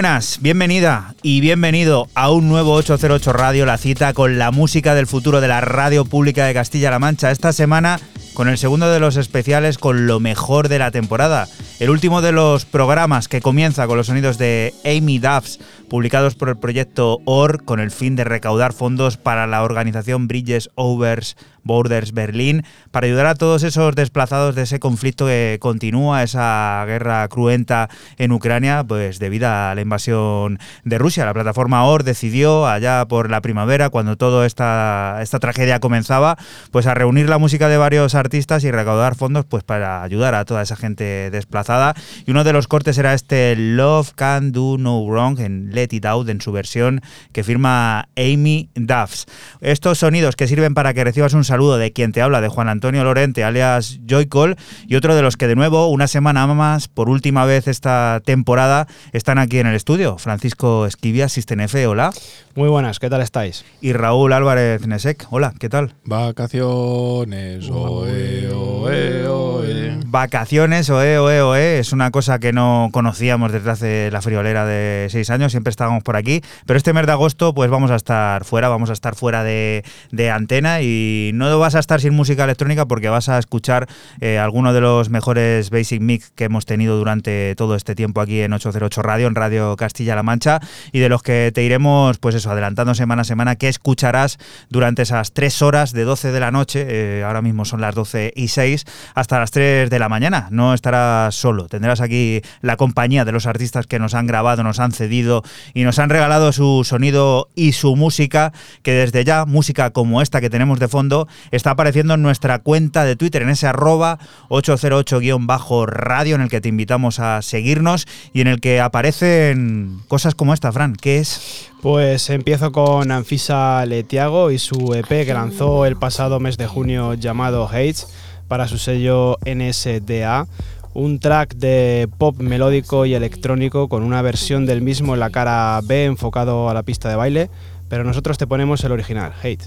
Buenas, bienvenida y bienvenido a un nuevo 808 Radio, la cita con la música del futuro de la radio pública de Castilla-La Mancha. Esta semana con el segundo de los especiales con lo mejor de la temporada. El último de los programas que comienza con los sonidos de Amy Duffs, publicados por el proyecto OR con el fin de recaudar fondos para la organización Bridges Overs Borders Berlín, para ayudar a todos esos desplazados de ese conflicto que continúa, esa guerra cruenta en Ucrania, pues debido a la invasión de Rusia. La plataforma OR decidió allá por la primavera, cuando toda esta, esta tragedia comenzaba, pues a reunir la música de varios artistas y recaudar fondos pues para ayudar a toda esa gente desplazada. Y uno de los cortes era este Love Can Do No Wrong en Let It Out en su versión que firma Amy Duffs. Estos sonidos que sirven para que recibas un saludo de quien te habla, de Juan Antonio Lorente, alias Joycol, y otro de los que de nuevo, una semana más, por última vez esta temporada, están aquí en el estudio. Francisco Esquivia, Sistenefe, hola. Muy buenas, ¿qué tal estáis? Y Raúl Álvarez Nesek, hola, ¿qué tal? Vacaciones, oe, oe, oe. Vacaciones, oe, oe, oe, es una cosa que no conocíamos desde hace la friolera de seis años, siempre estábamos por aquí, pero este mes de agosto pues vamos a estar fuera, vamos a estar fuera de, de antena y no vas a estar sin música electrónica porque vas a escuchar eh, algunos de los mejores Basic Mix que hemos tenido durante todo este tiempo aquí en 808 Radio, en Radio Castilla-La Mancha, y de los que te iremos, pues eso, adelantando semana a semana, que escucharás durante esas tres horas de 12 de la noche, eh, ahora mismo son las 12 y 6, hasta las 3 de la mañana. No estarás solo, tendrás aquí la compañía de los artistas que nos han grabado, nos han cedido y nos han regalado su sonido y su música, que desde ya, música como esta que tenemos de fondo, está apareciendo en nuestra cuenta de Twitter, en ese arroba 808-radio, en el que te invitamos a seguirnos y en el que aparecen cosas como esta, Fran. ¿Qué es? Pues empiezo con Anfisa Letiago y su EP que lanzó el pasado mes de junio llamado Hates para su sello NSDA. Un track de pop melódico y electrónico con una versión del mismo en la cara B enfocado a la pista de baile, pero nosotros te ponemos el original, Hate.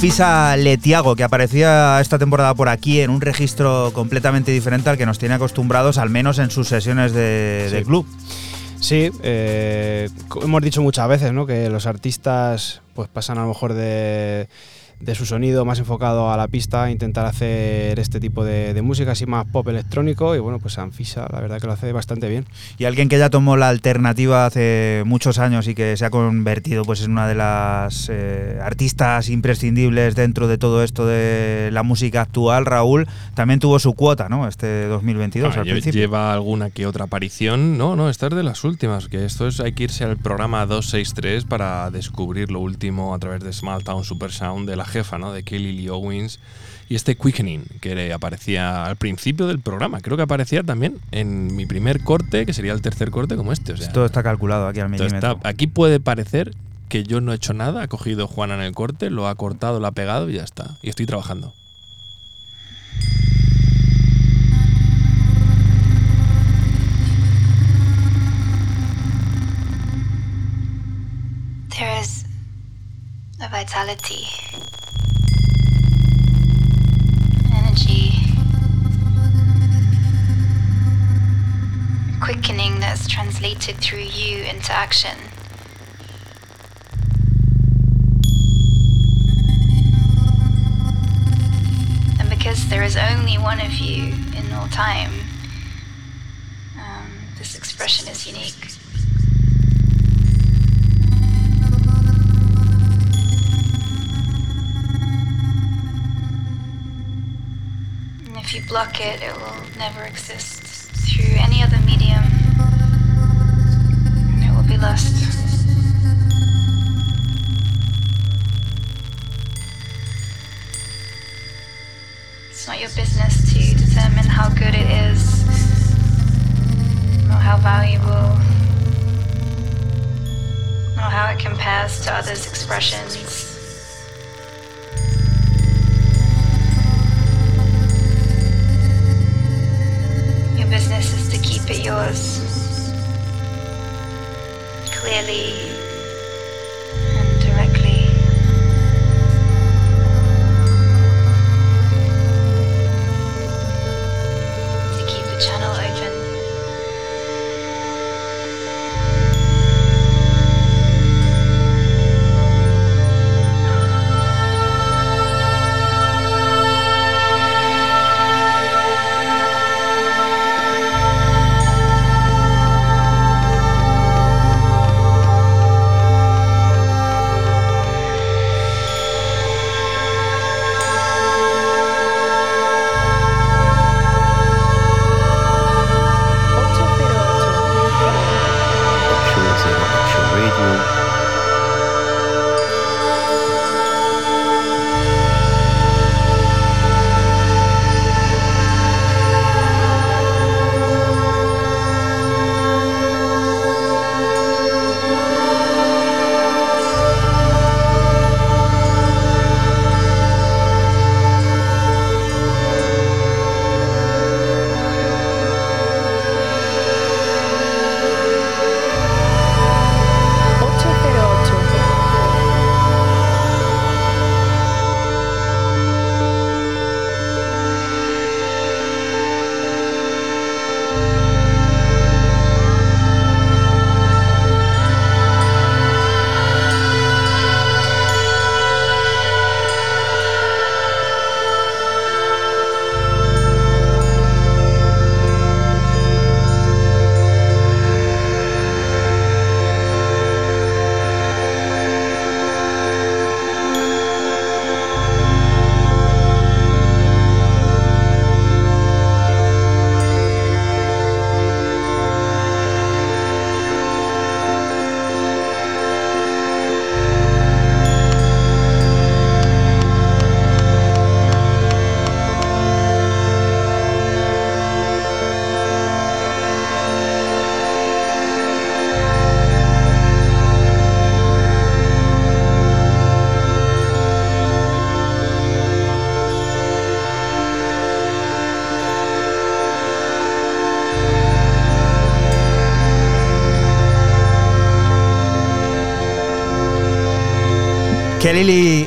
Anfisa Letiago, que aparecía esta temporada por aquí en un registro completamente diferente al que nos tiene acostumbrados, al menos en sus sesiones de, Sí. de club. Sí, eh, hemos dicho muchas veces ¿no? que los artistas pues pasan a lo mejor de, de su sonido más enfocado a la pista, intentar hacer este tipo de, de música así más pop electrónico y bueno, pues Anfisa la verdad que lo hace bastante bien. Y alguien que ya tomó la alternativa hace muchos años y que se ha convertido pues, en una de las eh, artistas imprescindibles dentro de todo esto de la música actual, Raúl, también tuvo su cuota, ¿no? Este 2022 Ah, al principio. lleva alguna que otra aparición. No, no, esta es de las últimas. Que esto es, hay que irse al programa 263 para descubrir lo último a través de Small Town Super Sound de la jefa, ¿no? De Kelly Lee Owens. Y este Quickening, que aparecía al principio del programa. Creo que aparecía también en mi primer corte, que sería el tercer corte como este. O sea, Todo está calculado aquí al milímetro. está- aquí puede parecer que yo no he hecho nada. Ha cogido Juana en el corte, lo ha cortado, lo ha pegado y ya está. Y estoy trabajando. There is a vitality, energy, quickening that's translated through you into action. And because there is only one of you in all time, um, this expression is unique. If you block it, it will never exist through any other medium. And it will be lost. It's not your business to determine how good it is or how valuable or how it compares to others' expressions. Business is to keep it yours. Clearly Lee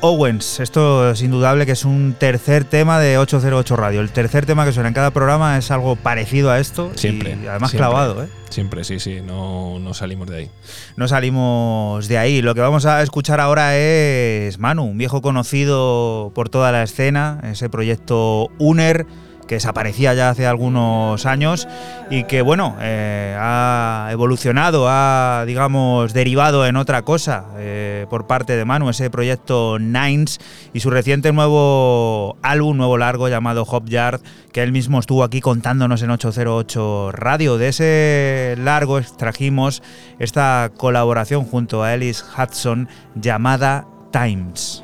Owens. Esto es indudable que es un tercer tema de 808 Radio. El tercer tema que suena en cada programa es algo parecido a esto. Siempre. Y además siempre. clavado, ¿eh? Siempre, sí, sí, no, no salimos de ahí. No salimos de ahí. Lo que vamos a escuchar ahora es Manu, un viejo conocido por toda la escena, ese proyecto UNER que desaparecía ya hace algunos años y que bueno eh, ha evolucionado, ha digamos derivado en otra cosa eh, por parte de Manu, ese proyecto Nines y su reciente nuevo álbum, nuevo largo llamado Hop Yard, que él mismo estuvo aquí contándonos en 808 Radio. De ese largo extrajimos esta colaboración junto a Ellis Hudson llamada Times.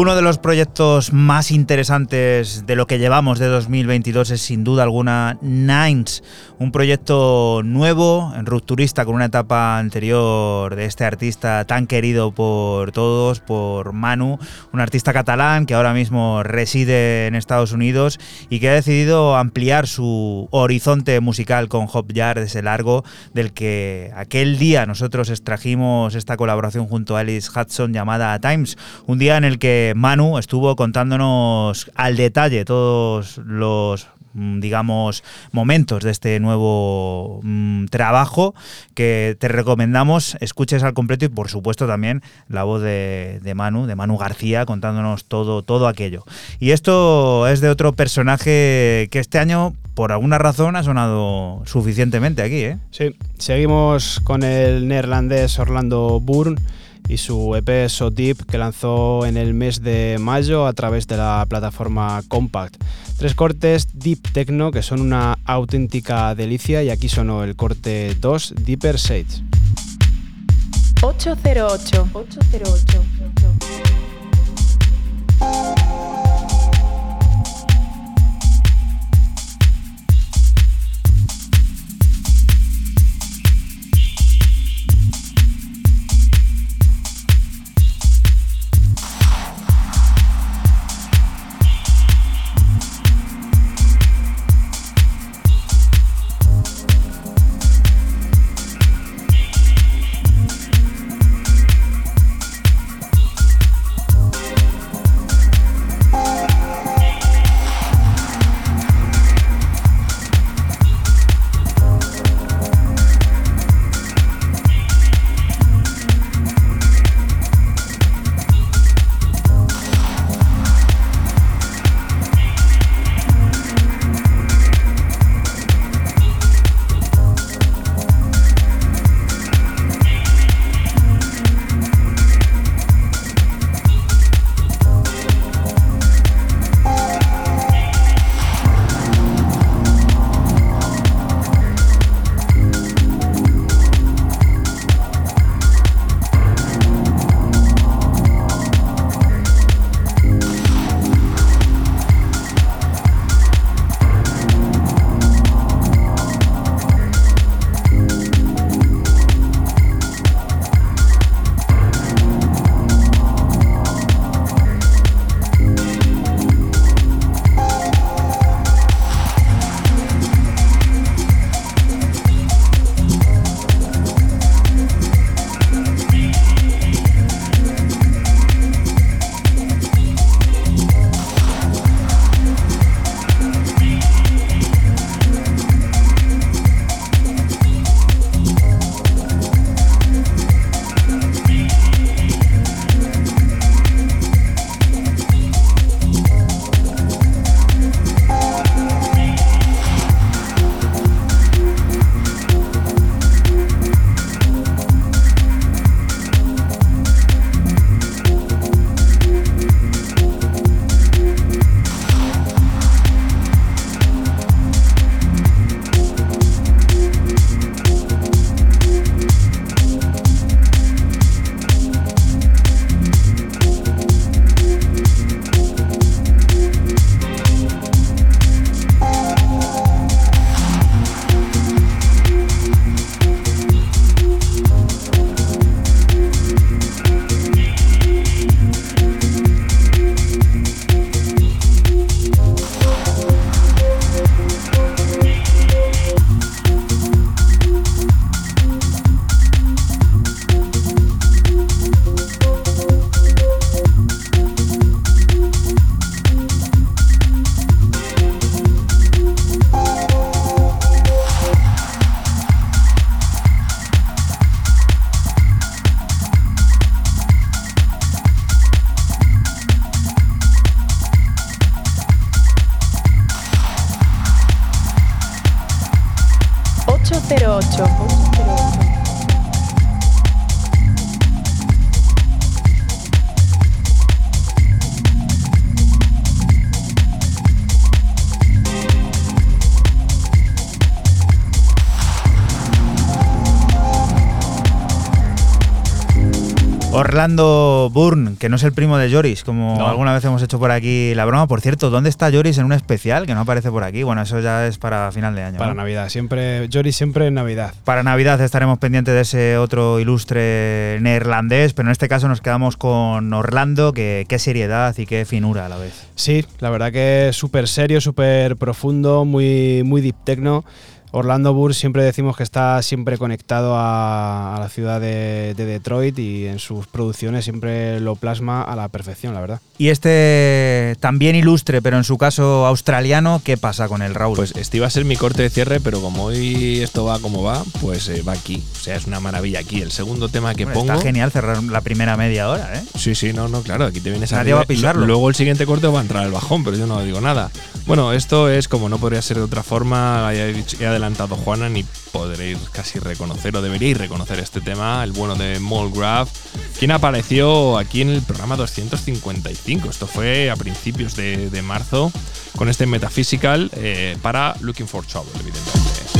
Uno de los proyectos más interesantes de lo que llevamos de 2022 es sin duda alguna Nines, un proyecto nuevo, rupturista con una etapa anterior de este artista tan querido por todos, por Manu, un artista catalán que ahora mismo reside en Estados Unidos y que ha decidido ampliar su horizonte musical con Hop Yard, ese largo del que aquel día nosotros extrajimos esta colaboración junto a Alice Hudson llamada Times, un día en el que Manu estuvo contándonos al detalle todos los digamos, momentos de este nuevo mm, trabajo que te recomendamos escuches al completo y por supuesto también la voz de, de Manu, de Manu García, contándonos todo, todo aquello. Y esto es de otro personaje que este año por alguna razón ha sonado suficientemente aquí, ¿eh? Sí, seguimos con el neerlandés Orlando Bourne y su EP So Deep que lanzó en el mes de mayo a través de la plataforma Compact. Tres cortes Deep Techno que son una auténtica delicia y aquí sonó el corte 2 Deeper Sage. 808. 808. Orlando Bourne, que no es el primo de Joris, como No. alguna vez hemos hecho por aquí la broma. Por cierto, ¿dónde está Joris en un especial que no aparece por aquí? Bueno, eso ya es para final de año. Para ¿no? Navidad, siempre, Jory siempre en Navidad. Para Navidad estaremos pendientes de ese otro ilustre neerlandés, pero en este caso nos quedamos con Orlando, que qué seriedad y qué finura a la vez. Sí, la verdad que es súper serio, súper profundo, muy, muy deep techno. Orlando Burr siempre decimos que está siempre conectado a, a la ciudad de, de Detroit y en sus producciones siempre lo plasma a la perfección, la verdad. Y este también ilustre, pero en su caso australiano, ¿qué pasa con el Raúl? Pues este iba a ser mi corte de cierre, pero como hoy esto va como va, pues eh, va aquí. O sea, es una maravilla aquí. El segundo tema que pongo. está genial cerrar la primera media hora, ¿eh? Sí, sí, no, no, claro, aquí te vienes Nadie va a pisarlo. Lu- Luego el siguiente corte va a entrar el bajón, pero yo no digo nada. Bueno, esto es como no podría ser de otra forma, he, adelantado Juana, ni podréis casi reconocer o deberíais reconocer este tema, el bueno de Molgraph, quien apareció aquí en el programa 255. Esto fue a principios de, de marzo con este Metaphysical eh, para Looking for Trouble, evidentemente.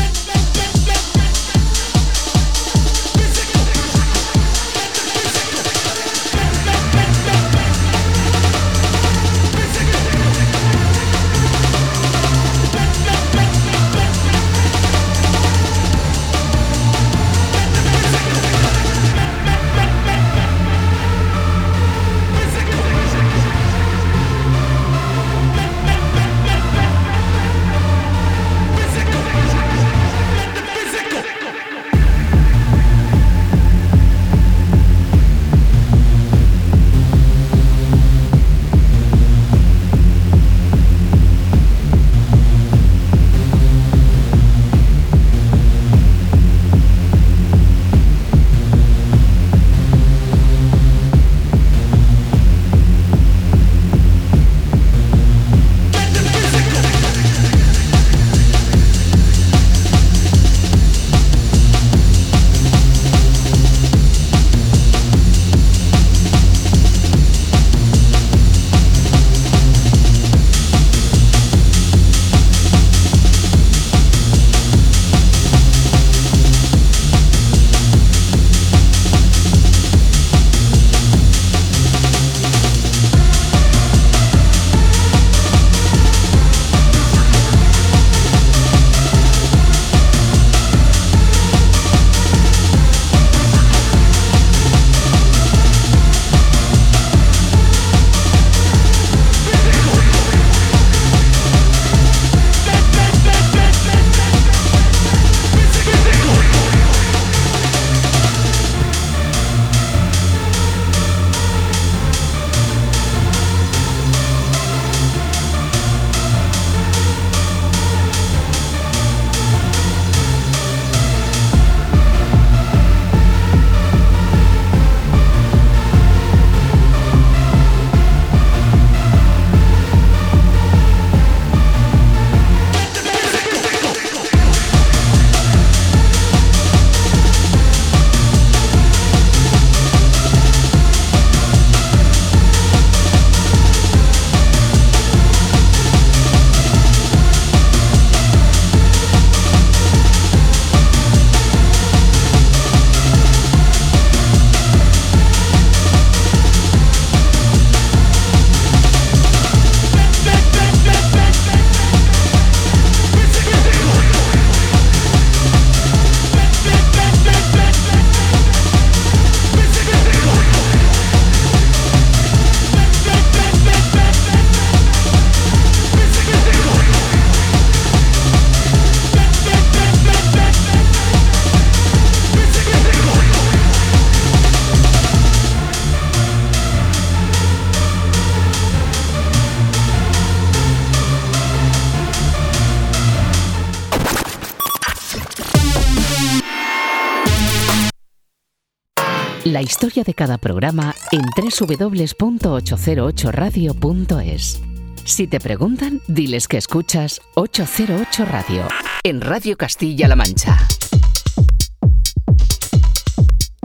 Historia de cada programa en www.808radio.es. Si te preguntan, diles que escuchas 808 Radio en Radio Castilla-La Mancha.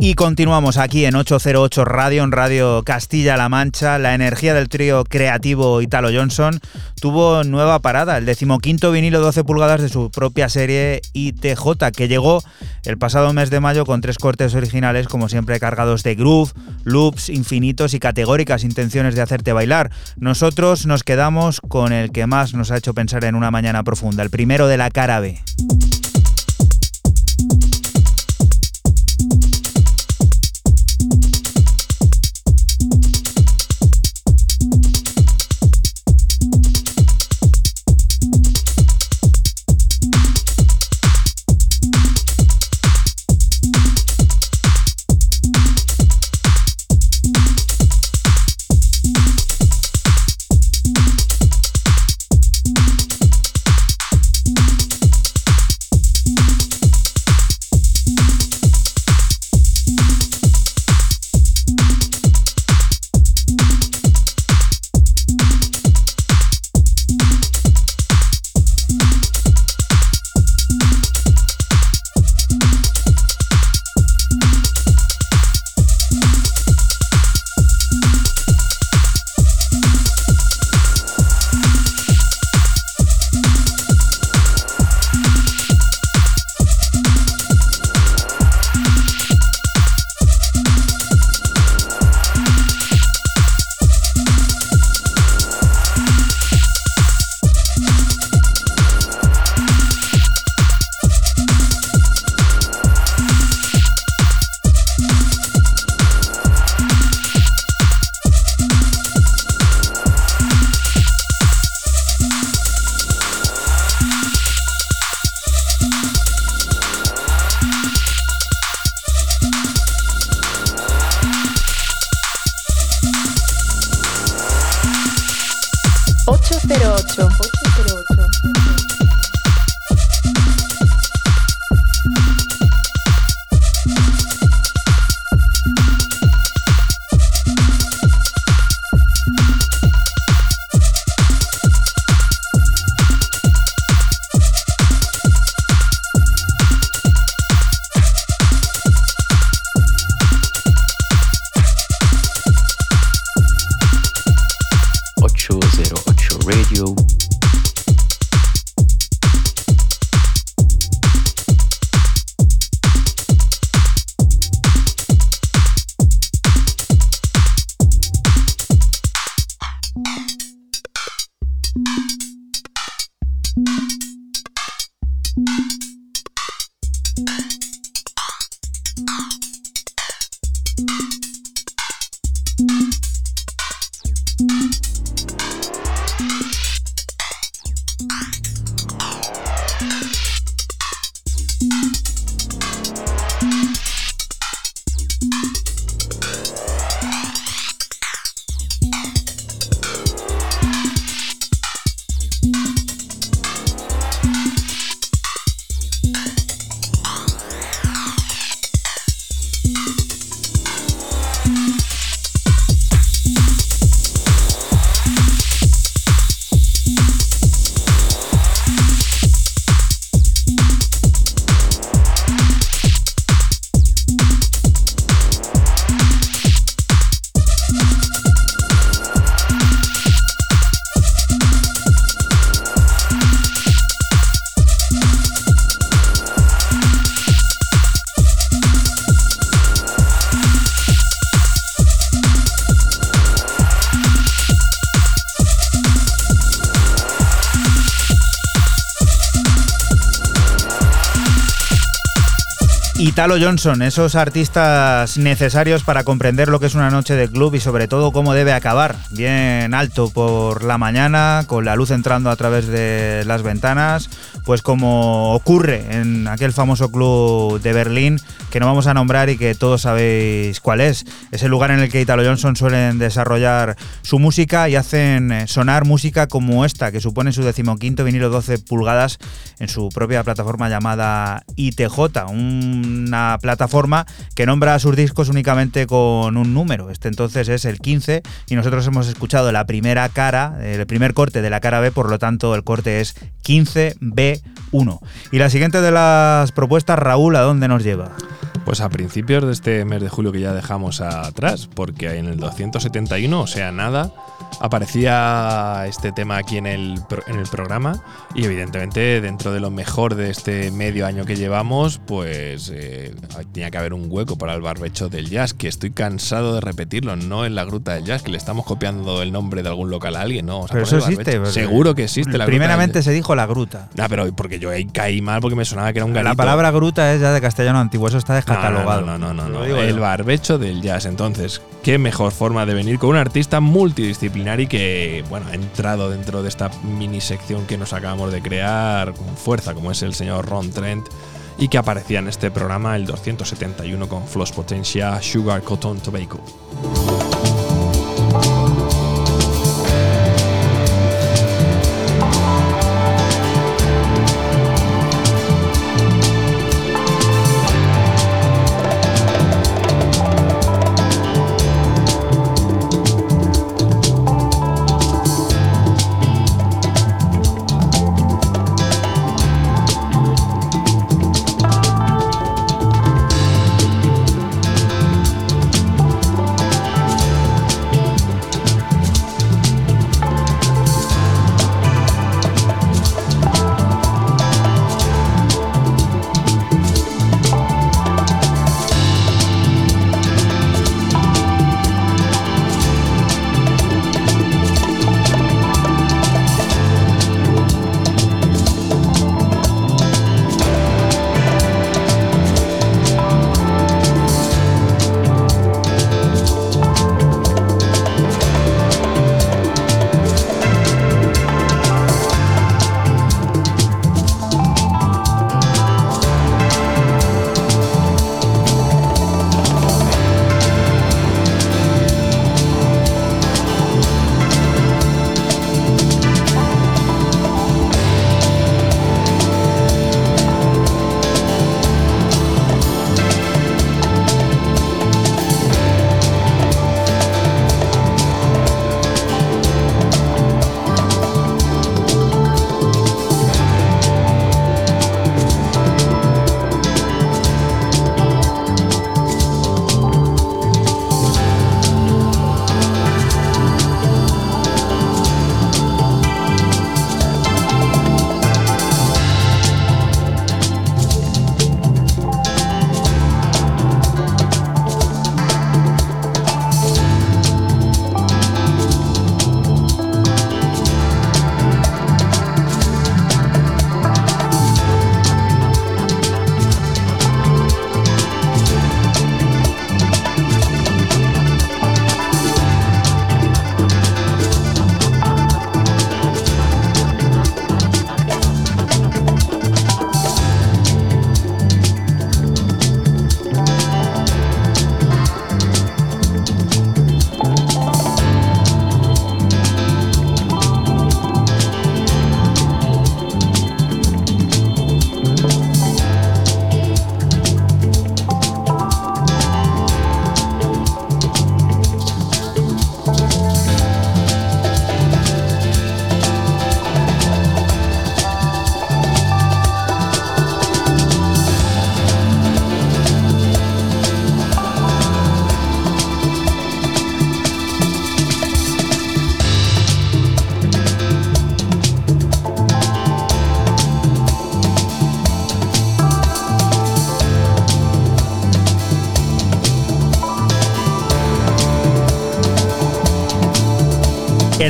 Y continuamos aquí en 808 Radio, en Radio Castilla-La Mancha. La energía del trío creativo Italo Johnson tuvo nueva parada, el decimoquinto vinilo 12 pulgadas de su propia serie ITJ, que llegó el pasado mes de mayo con tres cortes originales, como siempre cargados de groove, loops infinitos y categóricas intenciones de hacerte bailar. Nosotros nos quedamos con el que más nos ha hecho pensar en una mañana profunda, el primero de la cara B. Italo Johnson, esos artistas necesarios para comprender lo que es una noche de club y sobre todo cómo debe acabar. Bien alto por la mañana, con la luz entrando a través de las ventanas, pues como ocurre en aquel famoso club de Berlín que no vamos a nombrar y que todos sabéis cuál es. Es el lugar en el que Italo Johnson suelen desarrollar su música y hacen eh, sonar música como esta, que supone su decimoquinto vinilo 12 pulgadas en su propia plataforma llamada ITJ, una plataforma que nombra sus discos únicamente con un número. Este entonces es el 15 y nosotros hemos escuchado la primera cara, el primer corte de la cara B, por lo tanto el corte es 15B1. Y la siguiente de las propuestas, Raúl, ¿a dónde nos lleva? Pues a principios de este mes de julio que ya dejamos atrás, porque en el 271, o sea, nada, aparecía este tema aquí en el, en el programa y evidentemente dentro de lo mejor de este medio año que llevamos, pues eh, tenía que haber un hueco para el barbecho del jazz, que estoy cansado de repetirlo, no en la gruta del jazz, que le estamos copiando el nombre de algún local a alguien, ¿no? Pero eso existe. Seguro que existe la Primeramente se dijo la gruta. Ah, pero porque yo ahí caí mal porque me sonaba que era un garito. La palabra gruta es ya de castellano antiguo, eso está descatalogado. No, no, no, no, no. digo El barbecho del jazz. Entonces, qué mejor forma de venir con un artista multidisciplinar y que, bueno, ha entrado dentro de esta mini sección que nos acabamos de crear con fuerza, como es el señor Ron Trent, y que aparecía en este programa el 271 con Floss Potencia Sugar Cotton Tobacco.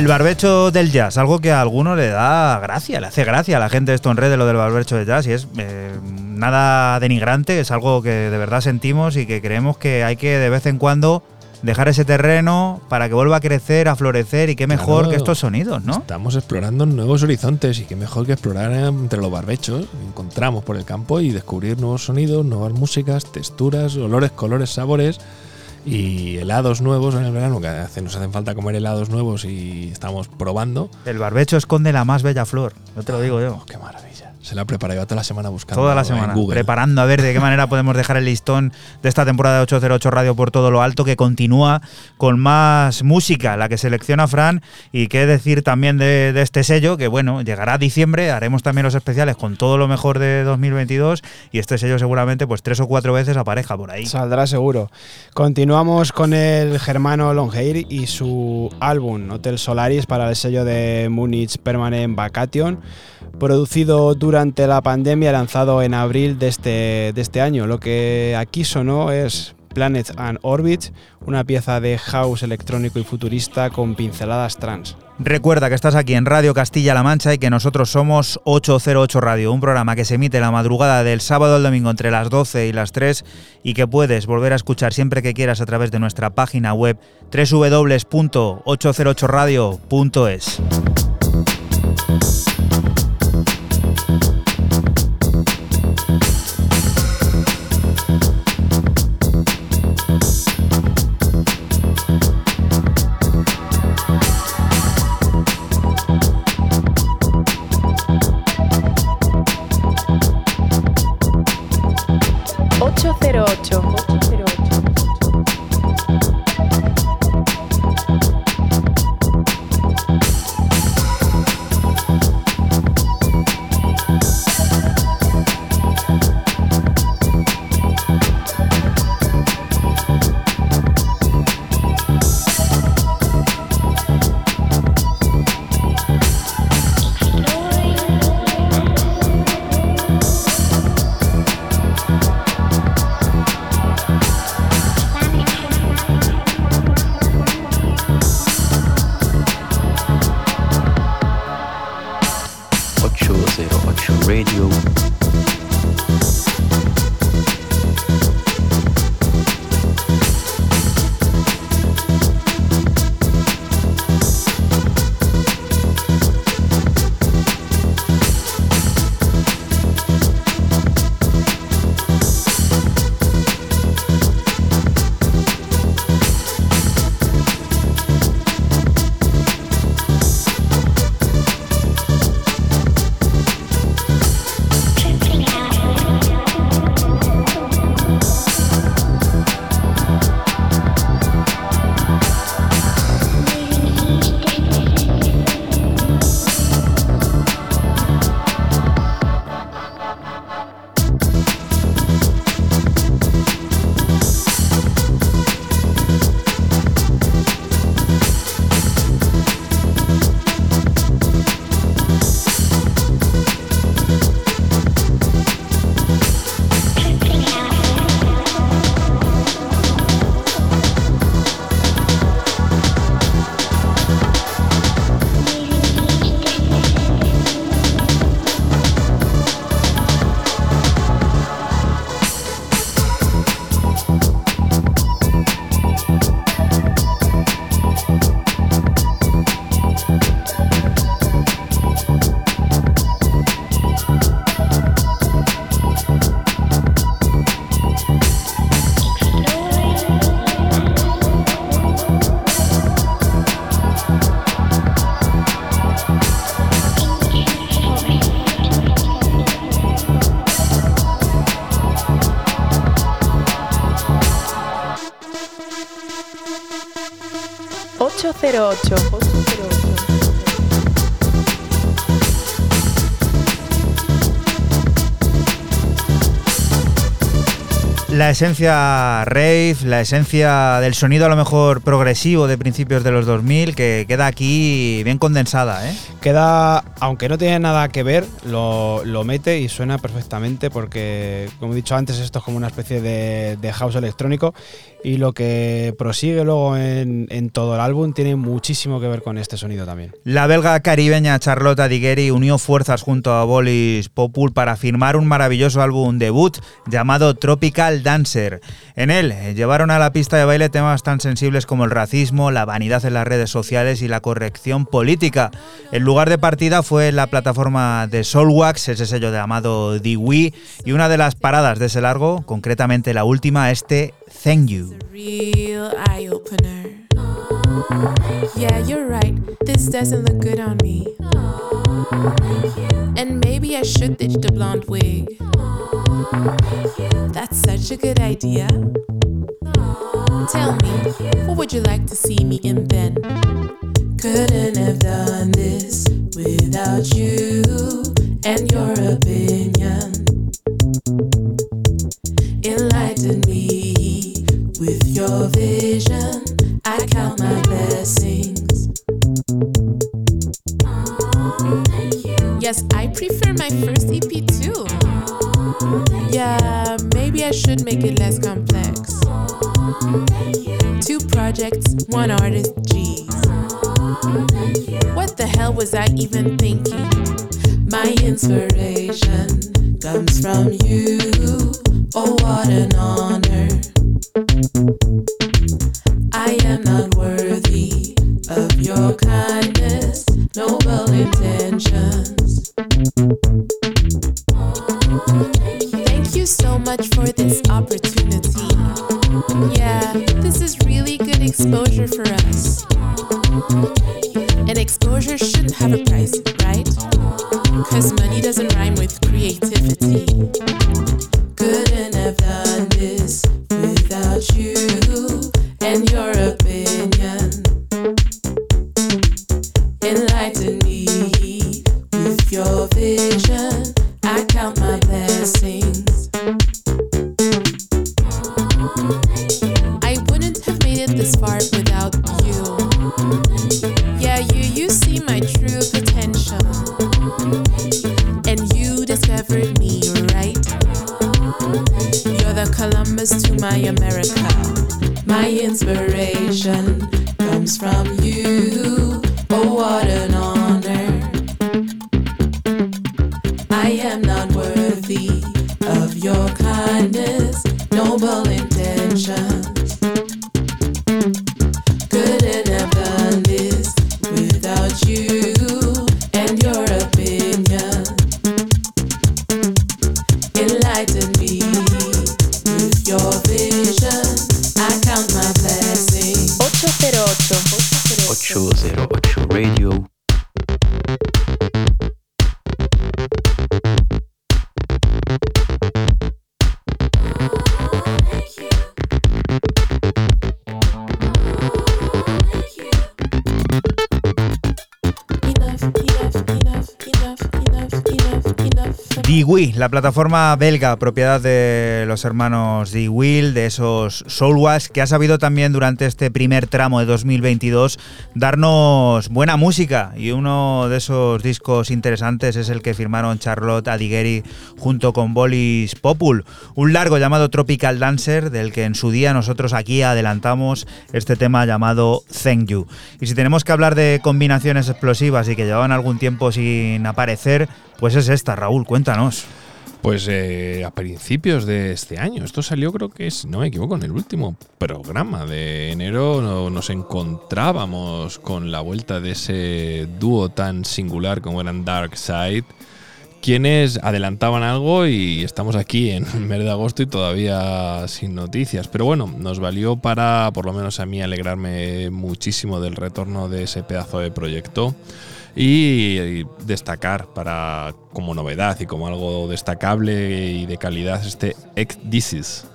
El barbecho del jazz, algo que a alguno le da gracia, le hace gracia a la gente esto en red de lo del barbecho del jazz y es eh, nada denigrante, es algo que de verdad sentimos y que creemos que hay que de vez en cuando dejar ese terreno para que vuelva a crecer, a florecer y qué mejor Claro. que estos sonidos, ¿no? Estamos explorando nuevos horizontes y qué mejor que explorar entre los barbechos. Encontramos por el campo y descubrir nuevos sonidos, nuevas músicas, texturas, olores, colores, sabores y helados nuevos en el verano, que hace- nos hacen falta comer helados nuevos y estamos probando. El barbecho esconde la más bella flor, yo te lo digo yo. Se la ha preparado toda la semana buscando. Toda la en semana, Google. preparando a ver de qué manera podemos dejar el listón de esta temporada de 808 Radio por todo lo alto, que continúa con más música, la que selecciona Fran, y qué decir también de, de este sello, que bueno, llegará a diciembre, haremos también los especiales con todo lo mejor de 2022, y este sello seguramente pues tres o cuatro veces apareja por ahí. Saldrá seguro. Continuamos con el germano Longhair y su álbum Hotel Solaris para el sello de Munich Permanent Vacation, producido durante la pandemia, lanzado en abril de este, de este año. Lo que aquí sonó es Planet and Orbit, una pieza de house electrónico y futurista con pinceladas trans. Recuerda que estás aquí en Radio Castilla-La Mancha y que nosotros somos 808 Radio, un programa que se emite la madrugada del sábado al domingo entre las 12 y las 3 y que puedes volver a escuchar siempre que quieras a través de nuestra página web www.808radio.es. Ocho 808. la esencia rave, la esencia del sonido a lo mejor progresivo de principios de los 2000 que queda aquí bien condensada. ¿eh? Queda, aunque no tiene nada que ver, lo, lo, mete y suena perfectamente porque, como he dicho antes, esto es como una especie de, de house electrónico y lo que prosigue luego en, todo el álbum tiene muchísimo que ver con este sonido también. La belga caribeña Charlotte Digueri unió fuerzas junto a Bolis Popul para firmar un maravilloso álbum debut llamado Tropical Dancer. En él eh, llevaron a la pista de baile temas tan sensibles como el racismo, la vanidad en las redes sociales y la corrección política. El lugar de partida fue la plataforma de Soulwax, ese sello llamado Dewey, y una de las paradas de ese largo, concretamente la última, este Thank You. That's such a good idea. Tell me, what would you like to see me in then? Couldn't have done this without you and your opinion. Enlighten me with your vision. I count my blessings. Should make it less complex. Two projects, one artist, geez. What the hell was I even thinking? My inspiration comes from you. Oh, what an honor. Plataforma belga, propiedad de los hermanos D. Will, de esos Soulwash, que ha sabido también durante este primer tramo de 2022 darnos buena música. Y uno de esos discos interesantes es el que firmaron Charlotte Adigeri junto con Bolis Popul, un largo llamado Tropical Dancer, del que en su día nosotros aquí adelantamos este tema llamado Thank You. Y si tenemos que hablar de combinaciones explosivas y que llevaban algún tiempo sin aparecer, pues es esta, Raúl, cuéntanos. Pues eh, a principios de este año. Esto salió, creo que es, no me equivoco, en el último programa de enero. no- Nos encontrábamos con la vuelta de ese dúo tan singular como eran Dark Side, quienes adelantaban algo y estamos aquí en el mes de agosto y todavía sin noticias. Pero bueno, nos valió para, por lo menos a mí, alegrarme muchísimo del retorno de ese pedazo de proyecto y destacar para como novedad y como algo destacable y de calidad este Ex Disease.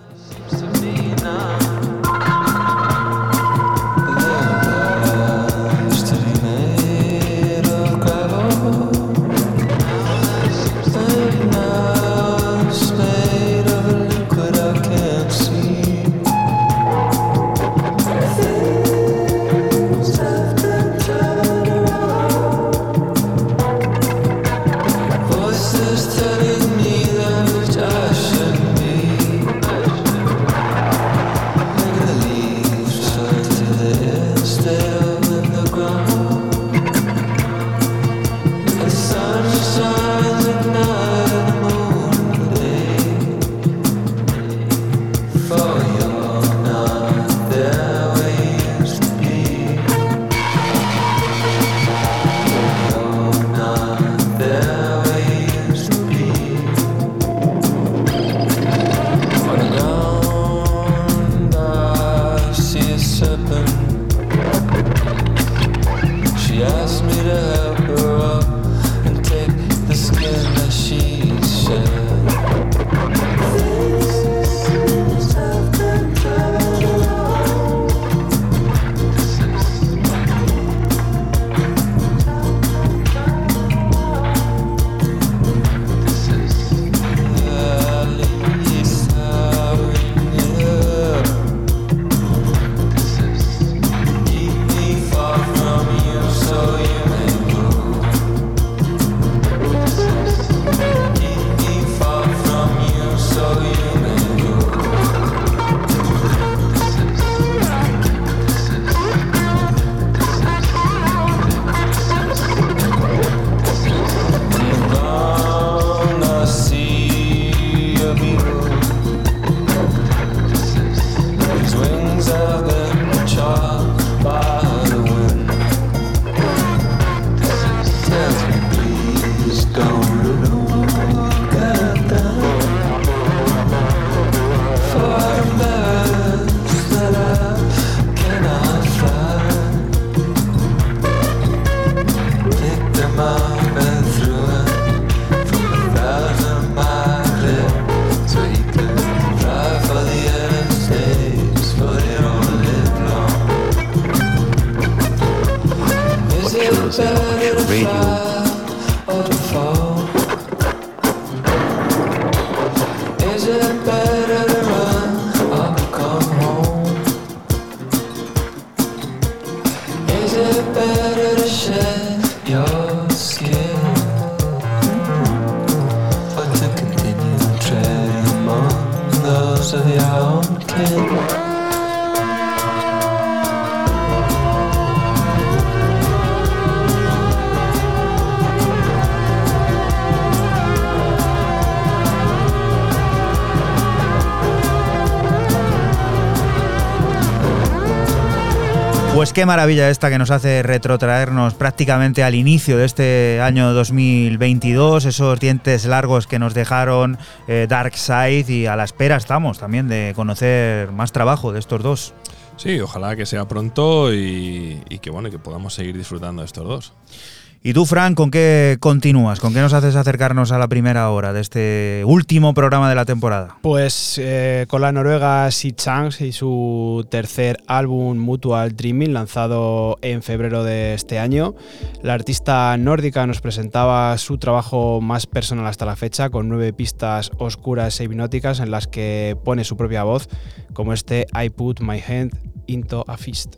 Qué maravilla esta que nos hace retrotraernos prácticamente al inicio de este año 2022, esos dientes largos que nos dejaron eh, Dark Side y a la espera estamos también de conocer más trabajo de estos dos. Sí, ojalá que sea pronto y, y que bueno, que podamos seguir disfrutando de estos dos. ¿Y tú, Frank, con qué continúas? ¿Con qué nos haces acercarnos a la primera hora de este último programa de la temporada? Pues eh, con la noruega Si Changs y su tercer álbum Mutual Dreaming, lanzado en febrero de este año. La artista nórdica nos presentaba su trabajo más personal hasta la fecha, con nueve pistas oscuras e hipnóticas en las que pone su propia voz, como este I Put My Hand into a Fist.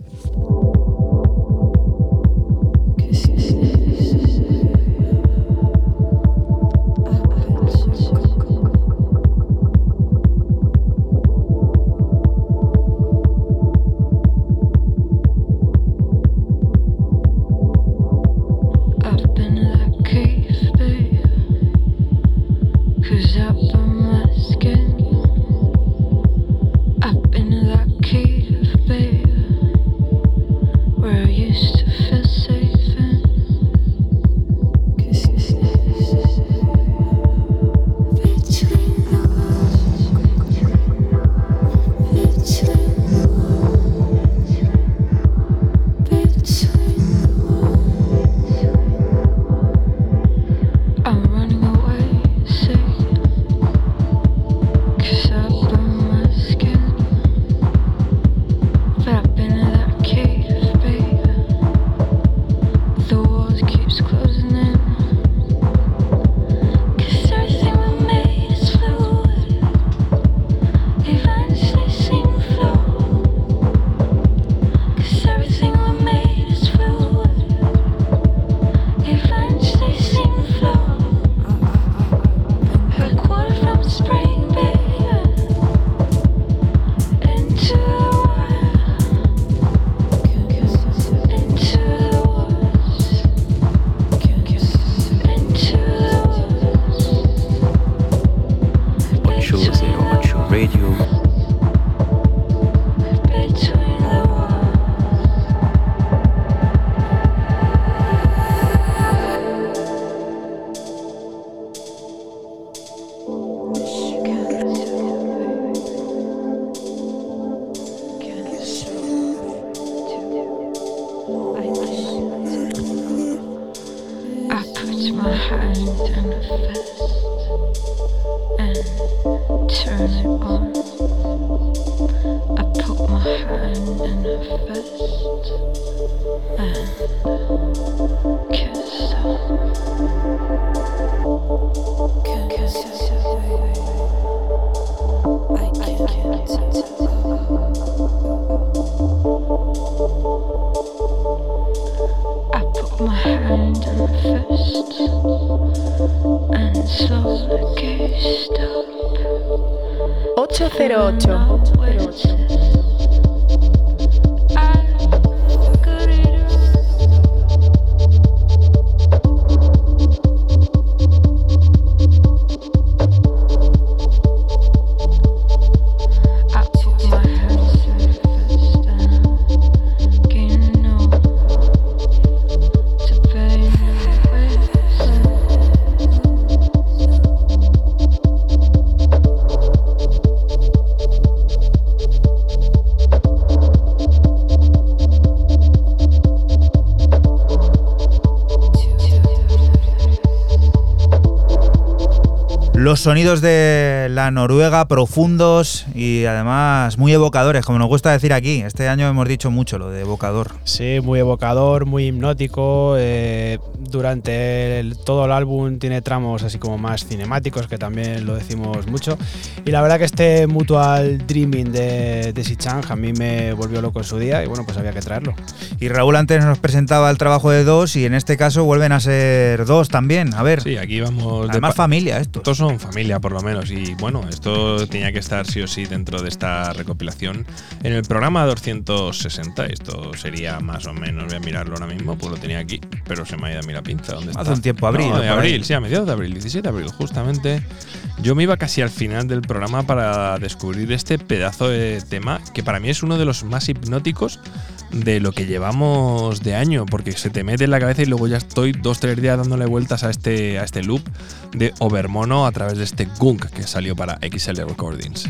Sonidos de la Noruega profundos y además muy evocadores, como nos gusta decir aquí. Este año hemos dicho mucho lo de evocador. Sí, muy evocador, muy hipnótico. eh, durante todo el álbum tiene tramos así como más cinemáticos, que también lo decimos mucho. Y la verdad que este Mutual Dreaming de, de Sichang a mí me volvió loco en su día y bueno, pues había que traerlo. Y Raúl antes nos presentaba el trabajo de dos y en este caso vuelven a ser dos también. A ver, Sí, aquí vamos. de además pa- familia esto. Estos son familia, por lo menos. Y bueno, esto tenía que estar sí o sí dentro de esta recopilación. En el programa 260, esto sería más o menos, voy a mirarlo ahora mismo, pues lo tenía aquí, pero se me ha ido a mí la pinza. ¿Dónde Hace está? un tiempo, abril, No, de por ahí. abril, sí, a mediados de abril, 17 de abril, justamente. Yo me iba casi al final del programa para descubrir este pedazo de tema que para mí es uno de los más hipnóticos de lo que llevamos de año, porque se te mete en la cabeza y luego ya estoy dos, tres días dándole vueltas a este, a este loop de Overmono a través de este Gunk que salió para XL Recordings.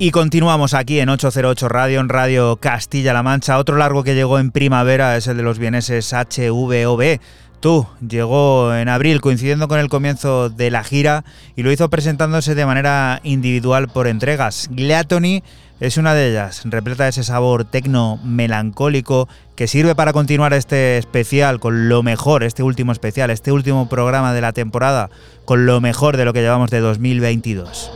Y continuamos aquí en 808 Radio, en Radio Castilla-La Mancha. Otro largo que llegó en primavera es el de los vieneses HVOB. Tú, llegó en abril coincidiendo con el comienzo de la gira y lo hizo presentándose de manera individual por entregas. Gleatony es una de ellas, repleta de ese sabor tecno melancólico que sirve para continuar este especial con lo mejor, este último especial, este último programa de la temporada, con lo mejor de lo que llevamos de 2022.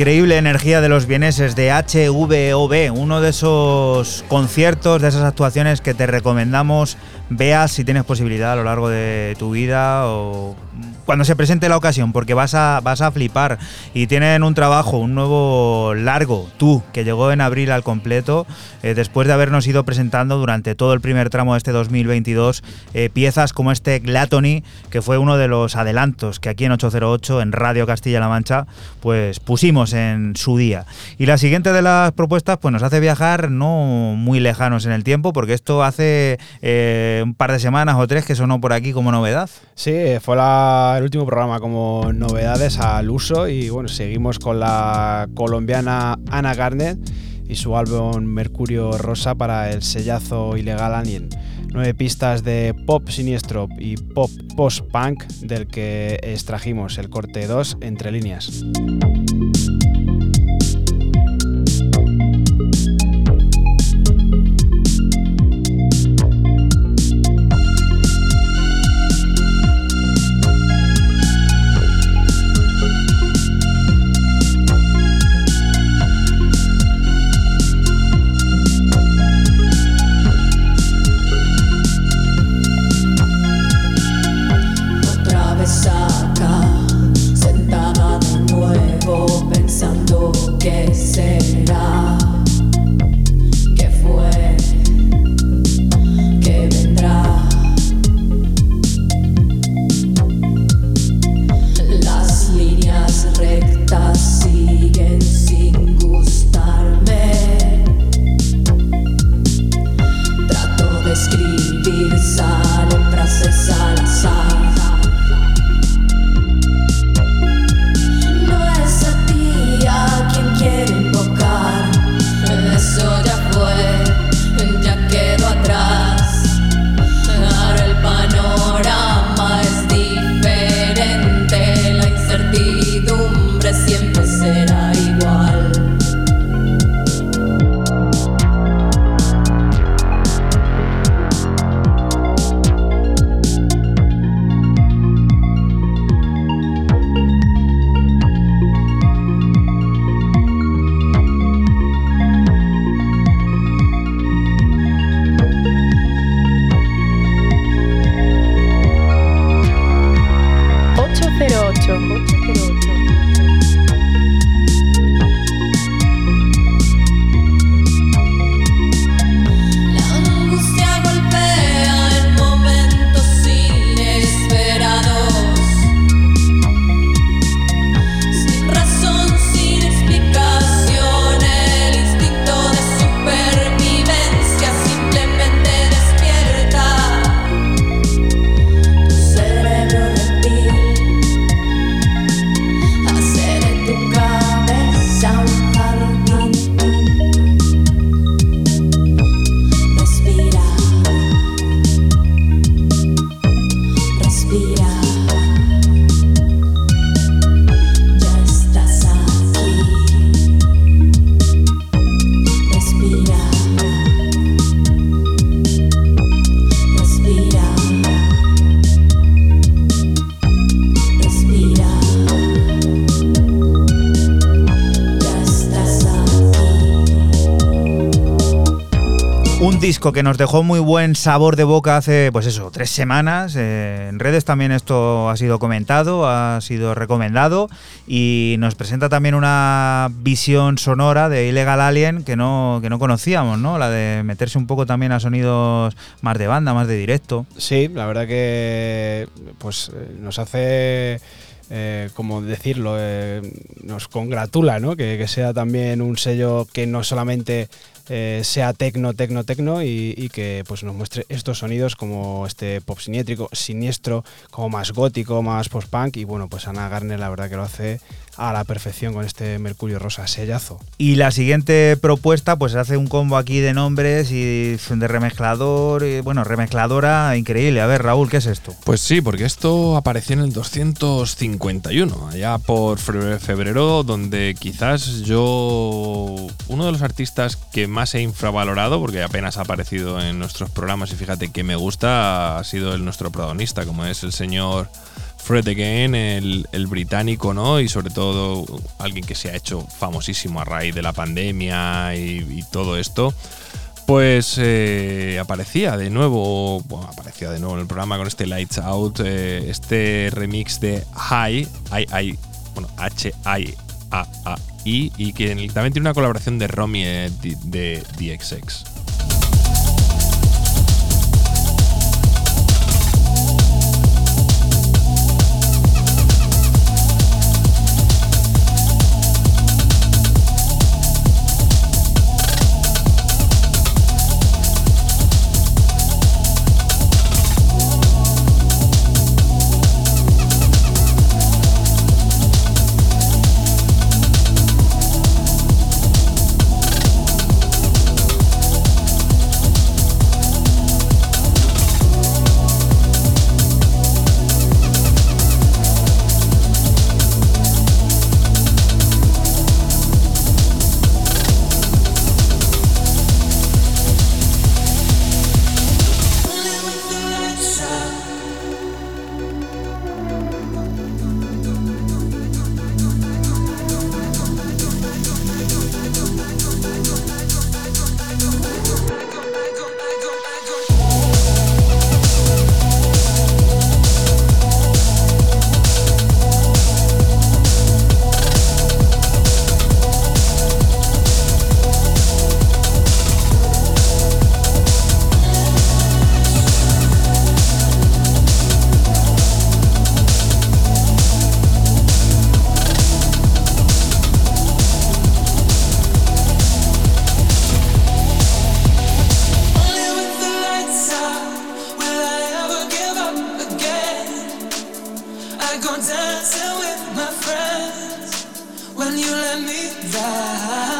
Increíble energía de los vieneses de HVOB, uno de esos conciertos, de esas actuaciones que te recomendamos veas si tienes posibilidad a lo largo de tu vida o cuando se presente la ocasión, porque vas a, vas a flipar. Y tienen un trabajo, un nuevo largo, tú, que llegó en abril al completo, eh, después de habernos ido presentando durante todo el primer tramo de este 2022 eh, piezas como este Glatony, que fue uno de los adelantos que aquí en 808, en Radio Castilla-La Mancha, pues pusimos en su día. Y la siguiente de las propuestas, pues nos hace viajar no muy lejanos en el tiempo, porque esto hace eh, un par de semanas o tres que sonó por aquí como novedad. Sí, fue la- el último programa como novedades al uso y bueno, seguimos con la colombiana Ana Garnet y su álbum Mercurio Rosa para el sellazo ilegal Alien. Nueve pistas de pop siniestro y pop post-punk del que extrajimos el corte 2 entre líneas. Que nos dejó muy buen sabor de boca hace, pues eso, tres semanas. Eh, en redes también esto ha sido comentado, ha sido recomendado y nos presenta también una visión sonora de Illegal Alien que no, que no conocíamos, ¿no? La de meterse un poco también a sonidos más de banda, más de directo. Sí, la verdad que pues eh, nos hace, eh, como decirlo, nos congratula, ¿no? Que sea también un sello que no solamente eh, sea tecno, tecno, tecno y, y que pues nos muestre estos sonidos como este pop siniétrico, siniestro, como más gótico, más post-punk y bueno, pues Ana Garner la verdad que lo hace a la perfección con este Mercurio Rosa, sellazo. Y la siguiente propuesta, pues hace un combo aquí de nombres y de remezclador, y, bueno, remezcladora increíble. A ver, Raúl, ¿qué es esto? Pues sí, porque esto apareció en el 251, allá por fe- febrero, donde quizás yo, uno de los artistas que más he infravalorado, porque apenas ha aparecido en nuestros programas y fíjate que me gusta, ha sido el nuestro protagonista, como es el señor Fred Again, el, británico, ¿no? Y sobre todo alguien que se ha hecho famosísimo a raíz de la pandemia y, todo esto pues eh, aparecía de nuevo, bueno, aparecía de nuevo en el programa con este Lights Out, eh, este remix de High, I, bueno, H-I-A-A-I, y que también tiene una colaboración de Romy eh, de, de DXX. Go dancing with my friends when you let me down.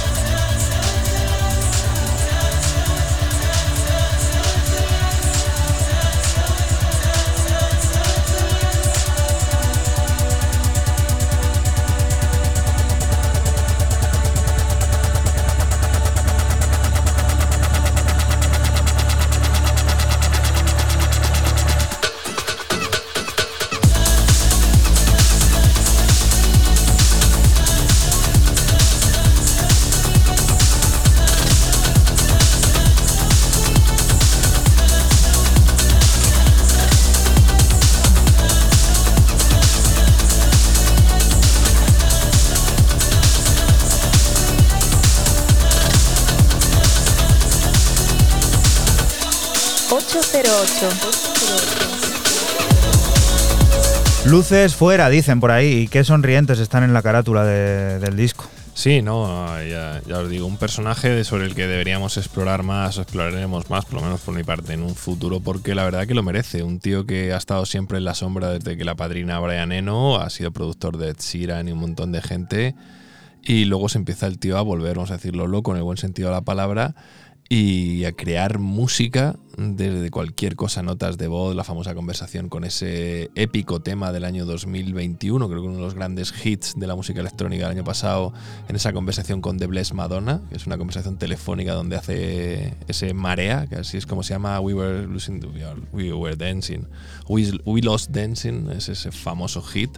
Luces fuera, dicen por ahí, y qué sonrientes están en la carátula de- del disco. Sí, no, ya, ya os digo, un personaje sobre el que deberíamos explorar más, o exploraremos más, por lo menos por mi parte, en un futuro, porque la verdad que lo merece. Un tío que ha estado siempre en la sombra desde que la padrina Brian Eno ha sido productor de Ed Sheeran y un montón de gente. Y luego se empieza el tío a volver, vamos a decirlo, loco en el buen sentido de la palabra y a crear música desde cualquier cosa, notas de voz, la famosa conversación con ese épico tema del año 2021, creo que uno de los grandes hits de la música electrónica del año pasado, en esa conversación con The Blessed Madonna, que es una conversación telefónica donde hace ese marea, que así es como se llama We Were Losing, We Were Dancing, We, We Lost Dancing, es ese famoso hit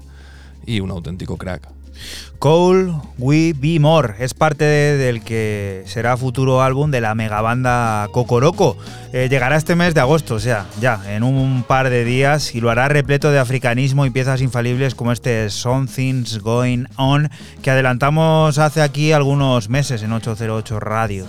y un auténtico crack. Cole We Be More es parte de- del que será futuro álbum de la megabanda Cocoroco. Eh, llegará este mes de agosto, o sea, ya, en un par de días, y lo hará repleto de africanismo y piezas infalibles como este Something's Going On, que adelantamos hace aquí algunos meses en 808 Radio.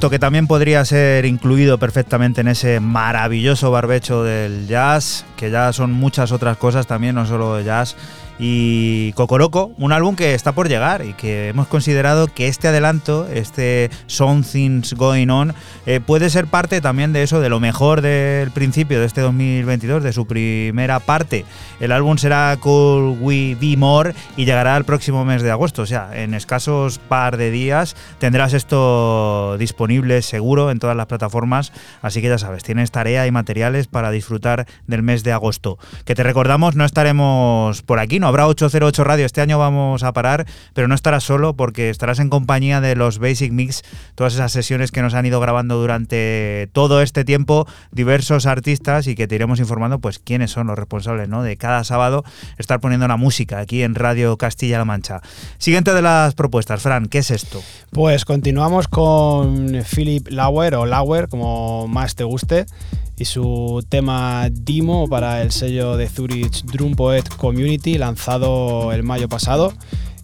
Esto que también podría ser incluido perfectamente en ese maravilloso barbecho del jazz, que ya son muchas otras cosas también, no solo jazz. Y Cocoroco, un álbum que está por llegar y que hemos considerado que este adelanto, este Something's Going On, eh, puede ser parte también de eso, de lo mejor del principio de este 2022, de su primera parte. El álbum será Cool We Be More y llegará el próximo mes de agosto, o sea, en escasos par de días tendrás esto disponible seguro en todas las plataformas, así que ya sabes, tienes tarea y materiales para disfrutar del mes de agosto. Que te recordamos, no estaremos por aquí, no habrá 808 Radio, este año vamos a parar, pero no estarás solo porque estarás en compañía de los Basic Mix, todas esas sesiones que nos han ido grabando durante todo este tiempo diversos artistas y que te iremos informando pues quiénes son los responsables, ¿no? De cada sábado estar poniendo la música aquí en Radio Castilla-La Mancha. Siguiente de las propuestas, Fran, ¿qué es esto? Pues continuamos con Philip Lauer o Lauer, como más te guste, y su tema Dimo para el sello de Zurich Drum Poet Community, lanzado el mayo pasado.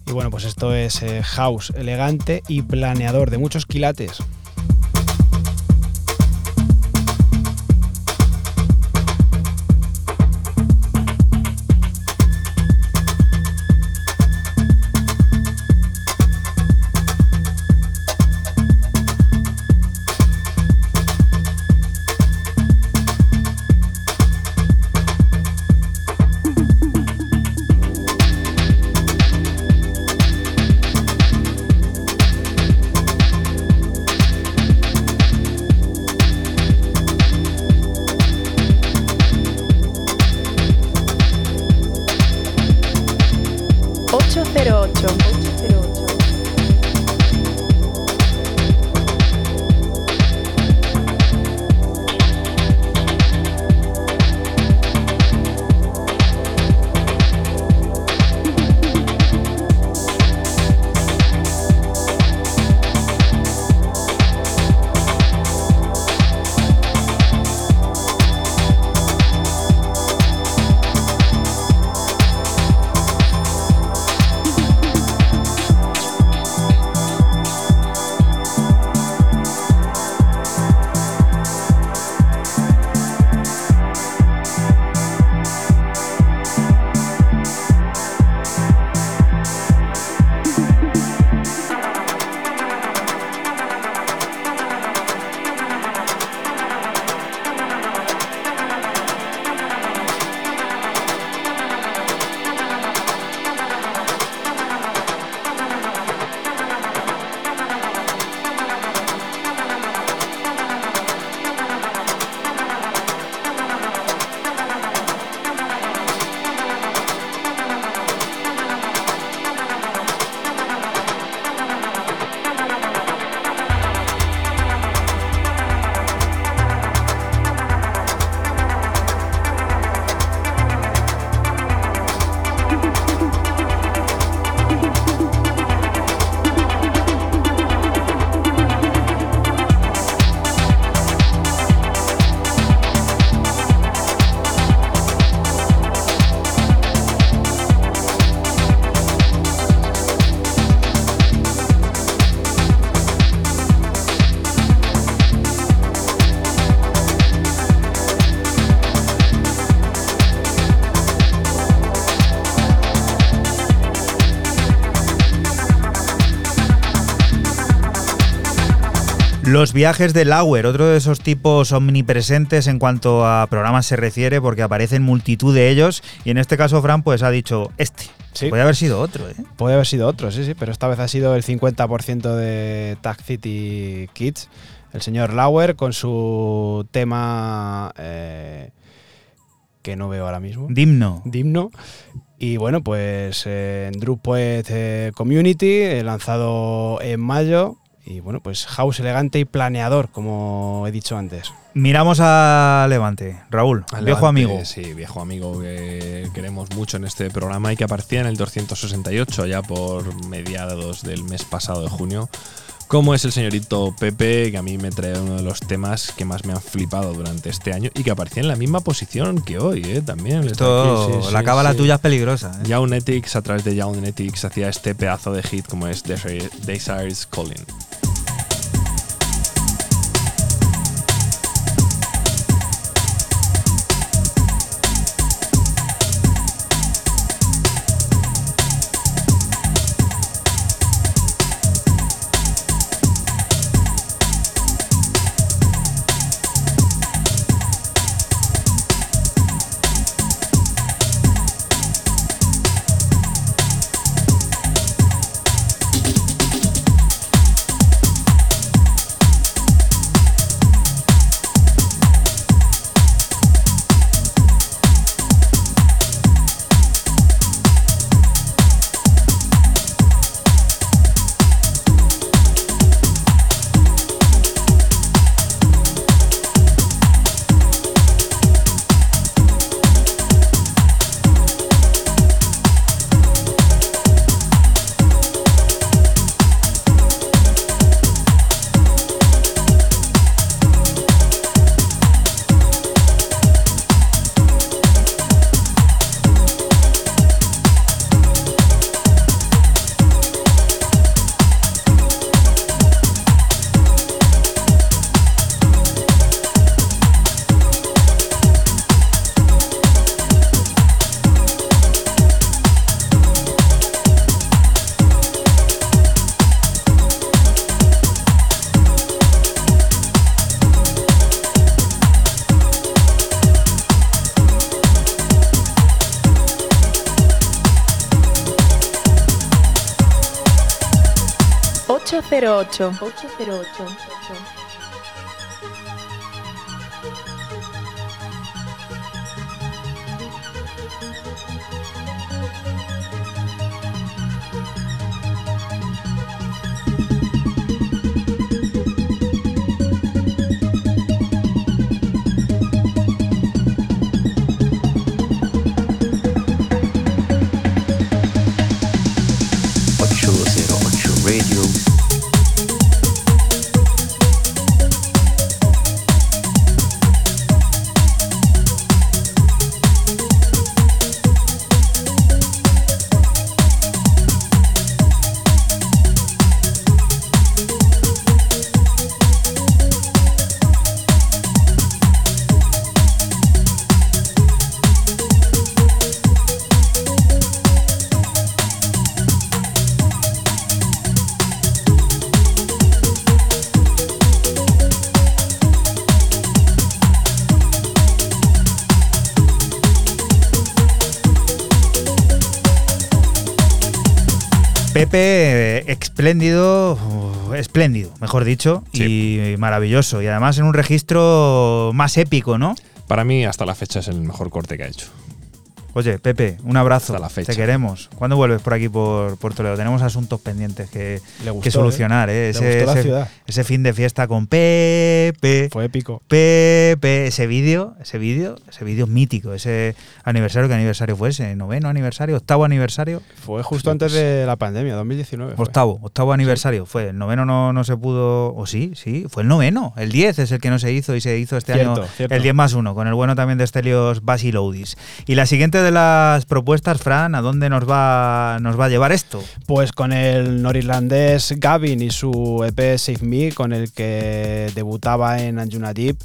Y bueno, pues esto es eh, house elegante y planeador de muchos quilates. Los viajes de Lauer, otro de esos tipos omnipresentes en cuanto a programas se refiere, porque aparecen multitud de ellos, y en este caso Fran pues ha dicho este. Sí. Puede haber sido otro, ¿eh? Puede haber sido otro, sí, sí, pero esta vez ha sido el 50% de Tag City Kids. El señor Lauer con su tema eh, que no veo ahora mismo. Dimno. Dimno. Y bueno, pues eh, en Drupal eh, Community, eh, lanzado en mayo. Bueno, pues house elegante y planeador, como he dicho antes. Miramos a Levante. Raúl, Al viejo Levante, amigo. Sí, viejo amigo que queremos mucho en este programa y que aparecía en el 268 ya por mediados del mes pasado de junio. Como es el señorito Pepe, que a mí me trae uno de los temas que más me han flipado durante este año y que aparecía en la misma posición que hoy, ¿eh? También. Esto, sí, la sí, cábala sí. tuya es peligrosa. ¿eh? A través de Jaunetics, hacía este pedazo de hit como es Desire- Desire's Calling. 808. 808. Espléndido, uh, espléndido, mejor dicho, y maravilloso. Y además en un registro más épico, ¿no? Para mí, hasta la fecha, es el mejor corte que ha hecho. Oye, Pepe, un abrazo. Hasta la fecha. Te queremos. ¿Cuándo vuelves por aquí, por, por Toledo? Tenemos asuntos pendientes que, gustó, que solucionar, ¿eh? ¿eh? La ciudad. ese fin de fiesta con Pepe. Fue épico. Pepe, ese vídeo, ese vídeo, ese vídeo mítico, ese aniversario, ¿qué aniversario fue ese? ¿Noveno aniversario? ¿Octavo aniversario? Fue justo antes de la pandemia, 2019. fue. Octavo, octavo aniversario fue. El noveno no, no se pudo. O sí, sí, fue el noveno. El 10 es el que no se hizo y se hizo este Cierto, año cierto. el 10 más 1, con el bueno también de Stelios Basiloudis. Y la siguiente de las propuestas, Fran, ¿a dónde nos va, nos va a llevar esto? Pues con el norirlandés Gavin y su EP Save Me, con el que debutaba en Anjuna Deep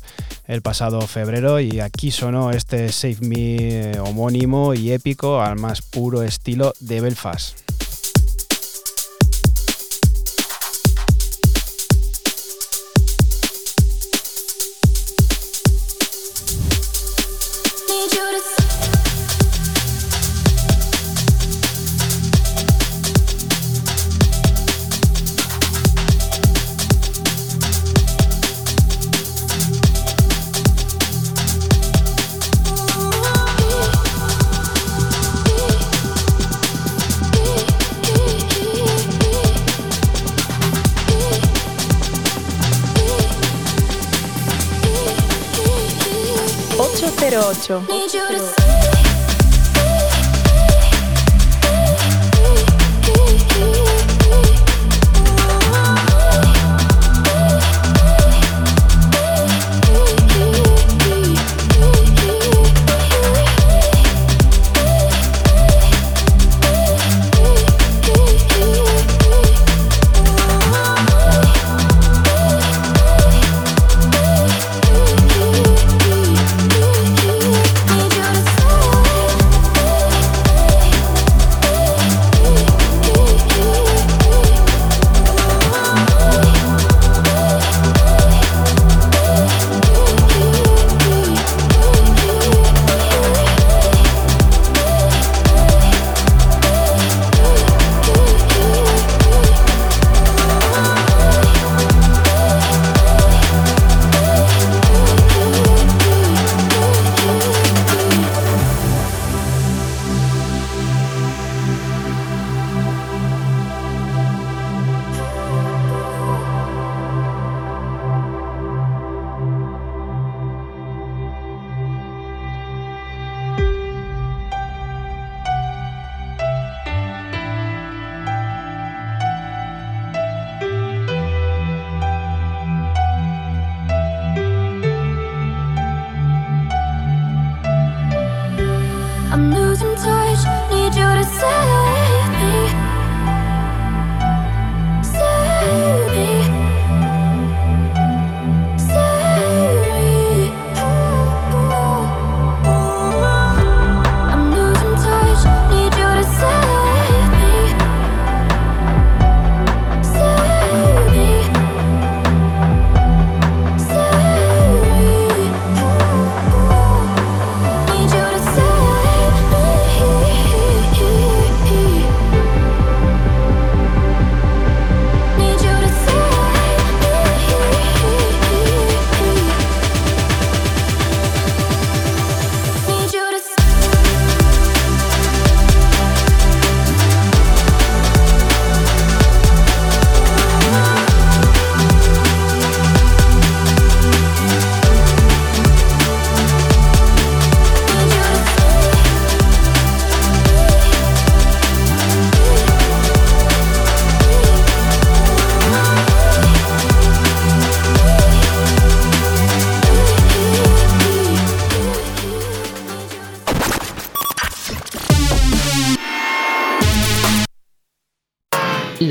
el pasado febrero. Y aquí sonó este Save Me homónimo y épico al más puro estilo de Belfast.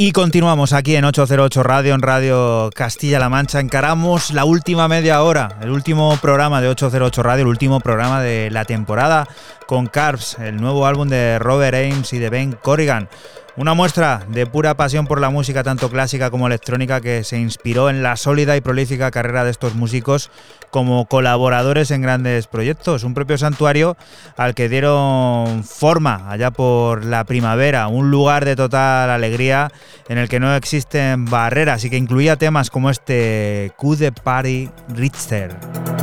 Y continuamos aquí en 808 Radio, en Radio Castilla-La Mancha. Encaramos la última media hora, el último programa de 808 Radio, el último programa de la temporada con Carbs, el nuevo álbum de Robert Ames y de Ben Corrigan. Una muestra de pura pasión por la música tanto clásica como electrónica que se inspiró en la sólida y prolífica carrera de estos músicos como colaboradores en grandes proyectos. Un propio santuario al que dieron forma allá por la primavera, un lugar de total alegría en el que no existen barreras y que incluía temas como este Q de Party Richter.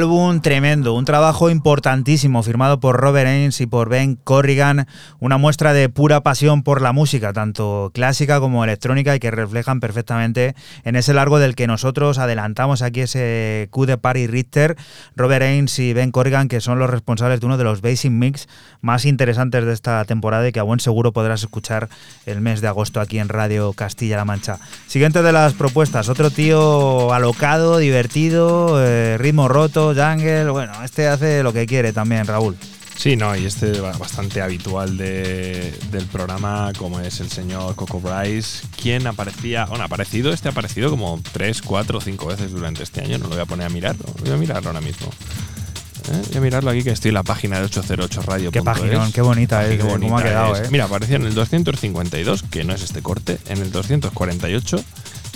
Álbum tremendo, un trabajo importantísimo firmado por Robert Ains y por Ben Corrigan, una muestra de pura pasión por la música, tanto clásica como electrónica y que reflejan perfectamente en ese largo del que nosotros adelantamos aquí ese Q de Party Richter, Robert Ains y Ben Corrigan que son los responsables de uno de los basic mix más interesantes de esta temporada y que a buen seguro podrás escuchar el mes de agosto aquí en Radio Castilla-La Mancha. Siguiente de las propuestas, otro tío alocado, divertido, eh, ritmo roto, jungle, bueno, este hace lo que quiere también, Raúl. Sí, no, y este bastante habitual de- del programa, como es el señor Coco Bryce, quien aparecía, bueno, ha aparecido, este ha aparecido como 3, 4, 5 veces durante este año, no lo voy a poner a mirarlo, voy a mirarlo ahora mismo. ¿Eh? Voy a mirarlo aquí que estoy en la página de 808 Radio. Qué paginón, qué bonita es, eh, cómo ha quedado, eh. Mira, aparecía en el 252, que no es este corte, en el 248,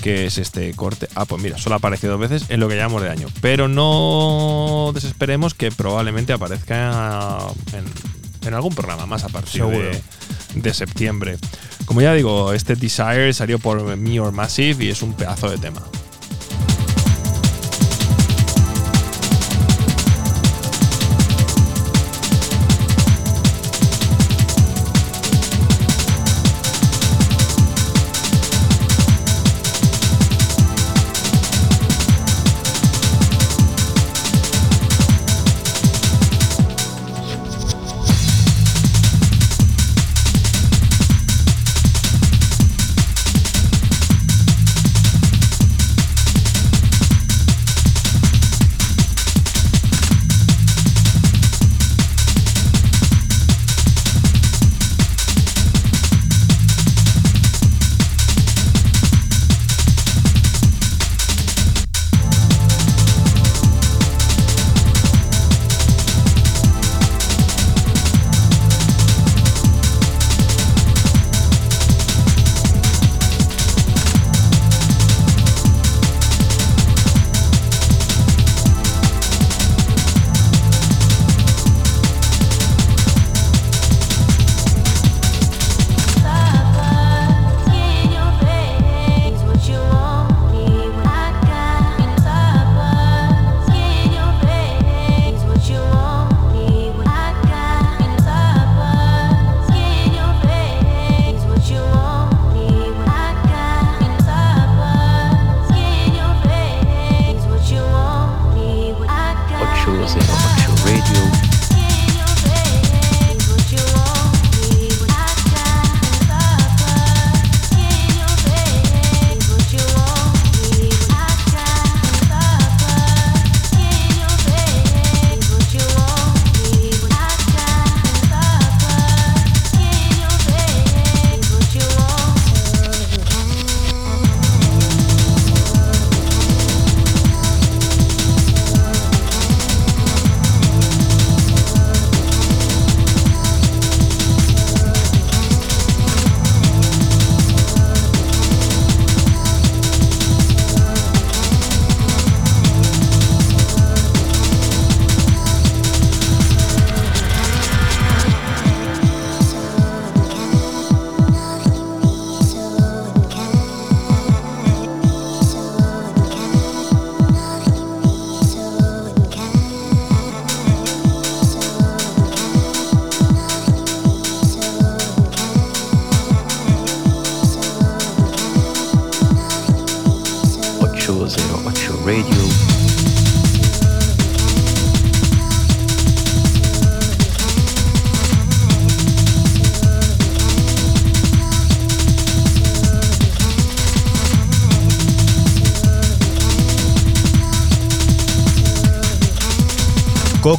que es este corte. Ah, pues mira, solo aparece dos veces en lo que llamamos de año. Pero no desesperemos que probablemente aparezca en, en algún programa más a partir de, de septiembre. Como ya digo, este Desire salió por Me or Massive y es un pedazo de tema.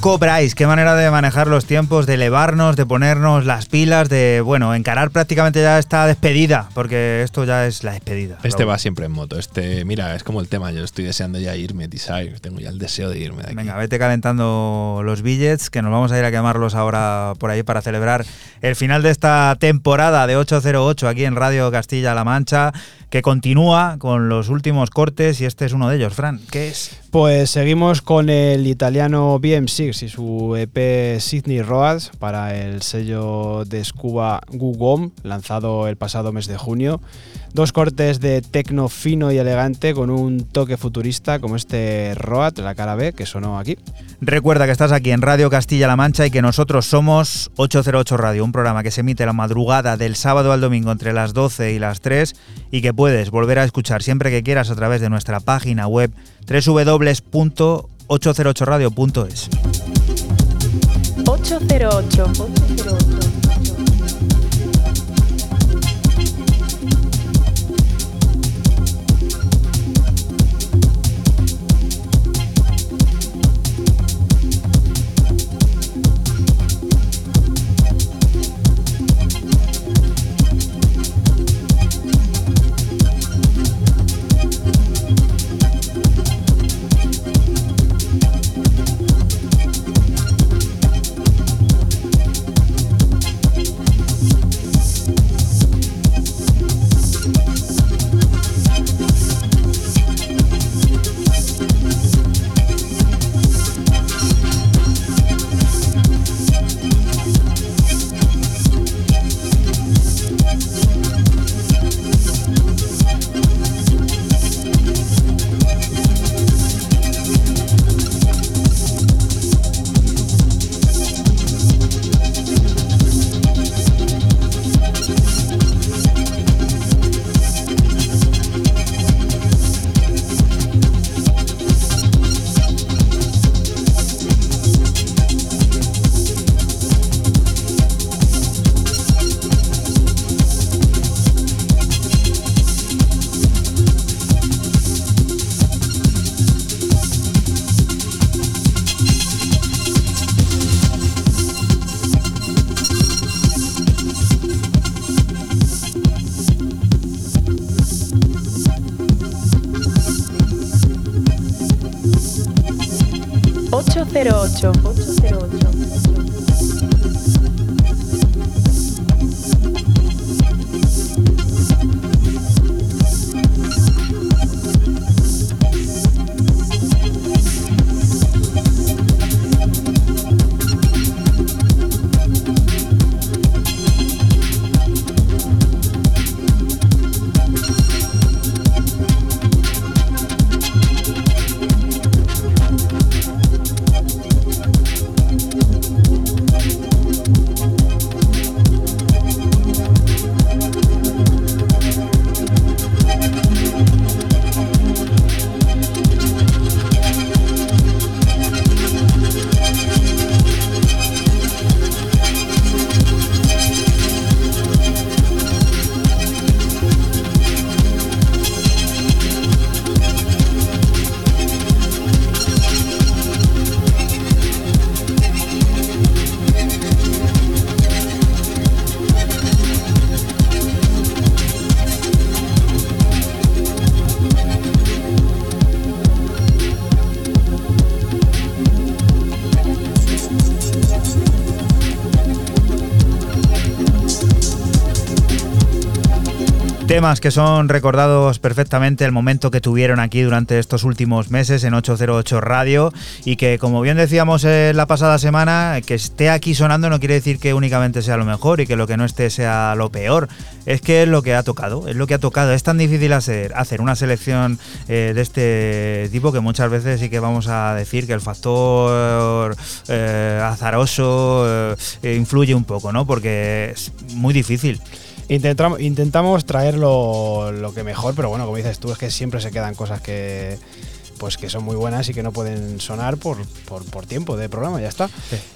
Bryce, qué manera de manejar los tiempos, de elevarnos, de ponernos las pilas, de, bueno, encarar prácticamente ya esta despedida, porque esto ya es la despedida. Este Raúl. va siempre en moto. Este, mira, es como el tema. Yo estoy deseando ya irme, Desire. Tengo ya el deseo de irme de aquí. Venga, vete calentando los billets, que nos vamos a ir a quemarlos ahora por ahí para celebrar el final de esta temporada de 808 aquí en Radio Castilla-La Mancha. Que continúa con los últimos cortes y este es uno de ellos. Fran, ¿qué es? Pues seguimos con el italiano BM6 y su EP Sydney Roads para el sello de Scuba Gugom, lanzado el pasado mes de junio. Dos cortes de tecno fino y elegante con un toque futurista como este Road, la cara B, que sonó aquí. Recuerda que estás aquí en Radio Castilla-La Mancha y que nosotros somos 808 Radio, un programa que se emite la madrugada del sábado al domingo entre las 12 y las 3 y que puedes volver a escuchar siempre que quieras a través de nuestra página web www.808radio.es. 808. 808. so. Que son recordados perfectamente el momento que tuvieron aquí durante estos últimos meses en 808 Radio y que como bien decíamos en la pasada semana, que esté aquí sonando no quiere decir que únicamente sea lo mejor y que lo que no esté sea lo peor. Es que es lo que ha tocado, es lo que ha tocado. Es tan difícil hacer, hacer una selección eh, de este tipo que muchas veces sí que vamos a decir que el factor eh, azaroso eh, influye un poco, ¿no? Porque es muy difícil. Intentamos, intentamos traer lo, lo que mejor, pero bueno, como dices tú, es que siempre se quedan cosas que pues que son muy buenas y que no pueden sonar por, por, por tiempo de programa, ya está.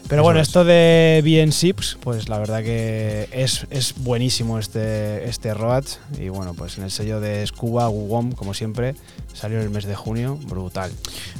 Pero bueno, es. esto de BN Sips, pues la verdad que es, es buenísimo este, este Road. Y bueno, pues en el sello de Scuba, Wugom, como siempre, salió en el mes de junio, brutal.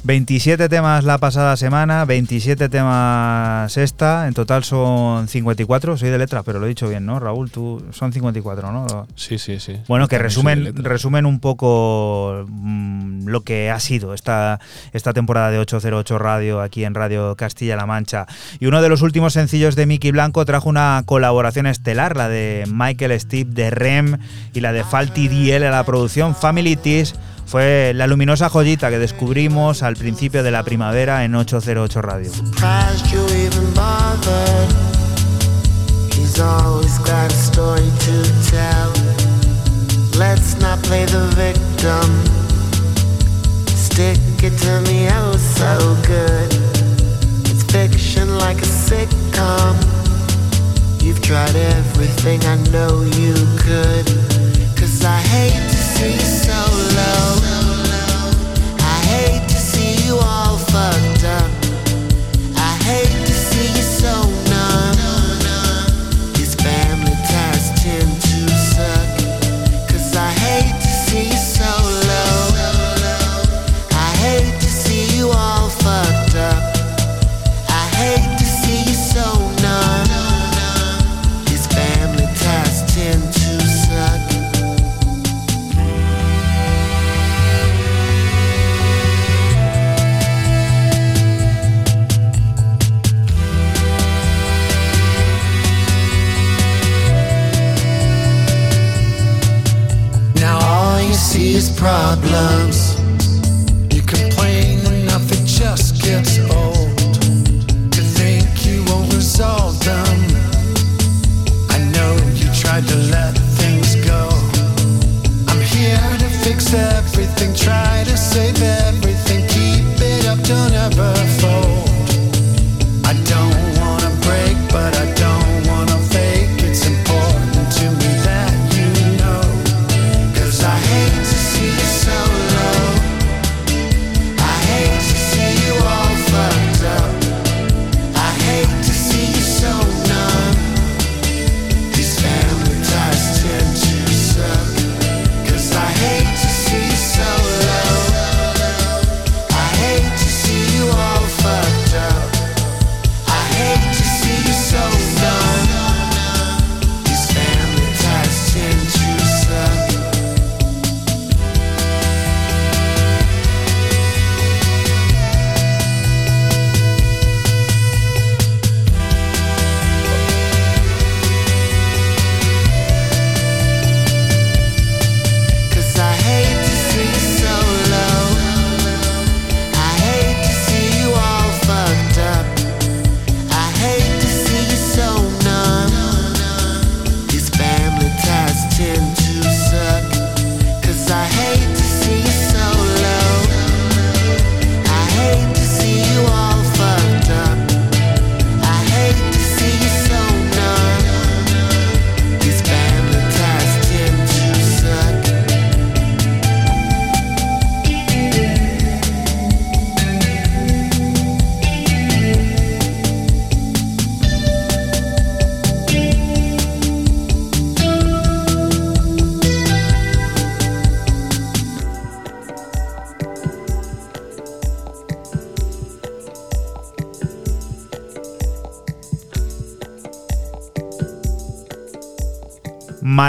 27 temas la pasada semana, 27 temas esta, en total son 54, soy de letras, pero lo he dicho bien, ¿no? Raúl, tú son 54, ¿no? Sí, sí, sí. Bueno, que resumen, resumen un poco mm, lo que ha sido esta, esta temporada de 808 Radio aquí en Radio Castilla-La Mancha. Y uno de los últimos sencillos de Mickey Blanco trajo una colaboración estelar, la de Michael Steve de Rem y la de Falty DL a la producción Family Tees fue la luminosa joyita que descubrimos al principio de la primavera en 808 Radio. Let's not play. It to me oh so good. It's fiction like a sitcom. You've tried everything I know you could. Cause I hate to see you so low. I hate to see you all fucked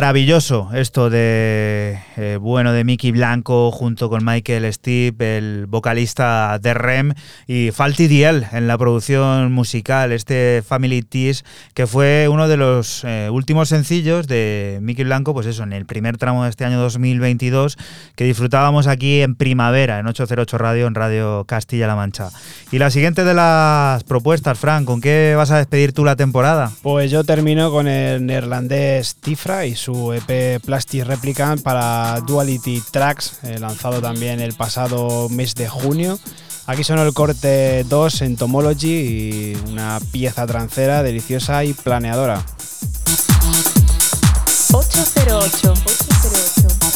Maravilloso esto de eh, bueno de Mickey Blanco junto con Michael Steve, el vocalista de Rem y Falty Diel en la producción musical, este Family Tease que fue uno de los eh, últimos sencillos de Mickey Blanco, pues eso, en el primer tramo de este año 2022 que disfrutábamos aquí en primavera en 808 Radio, en Radio Castilla-La Mancha. Y la siguiente de las propuestas, Frank, ¿con qué vas a despedir tú la temporada? Pues yo termino con el neerlandés Tifra y su EP Plastic Replicant para Duality Tracks, eh, lanzado también el pasado mes de junio. Aquí sonó el corte 2 en Tomology y una pieza trancera deliciosa y planeadora. 808. 808.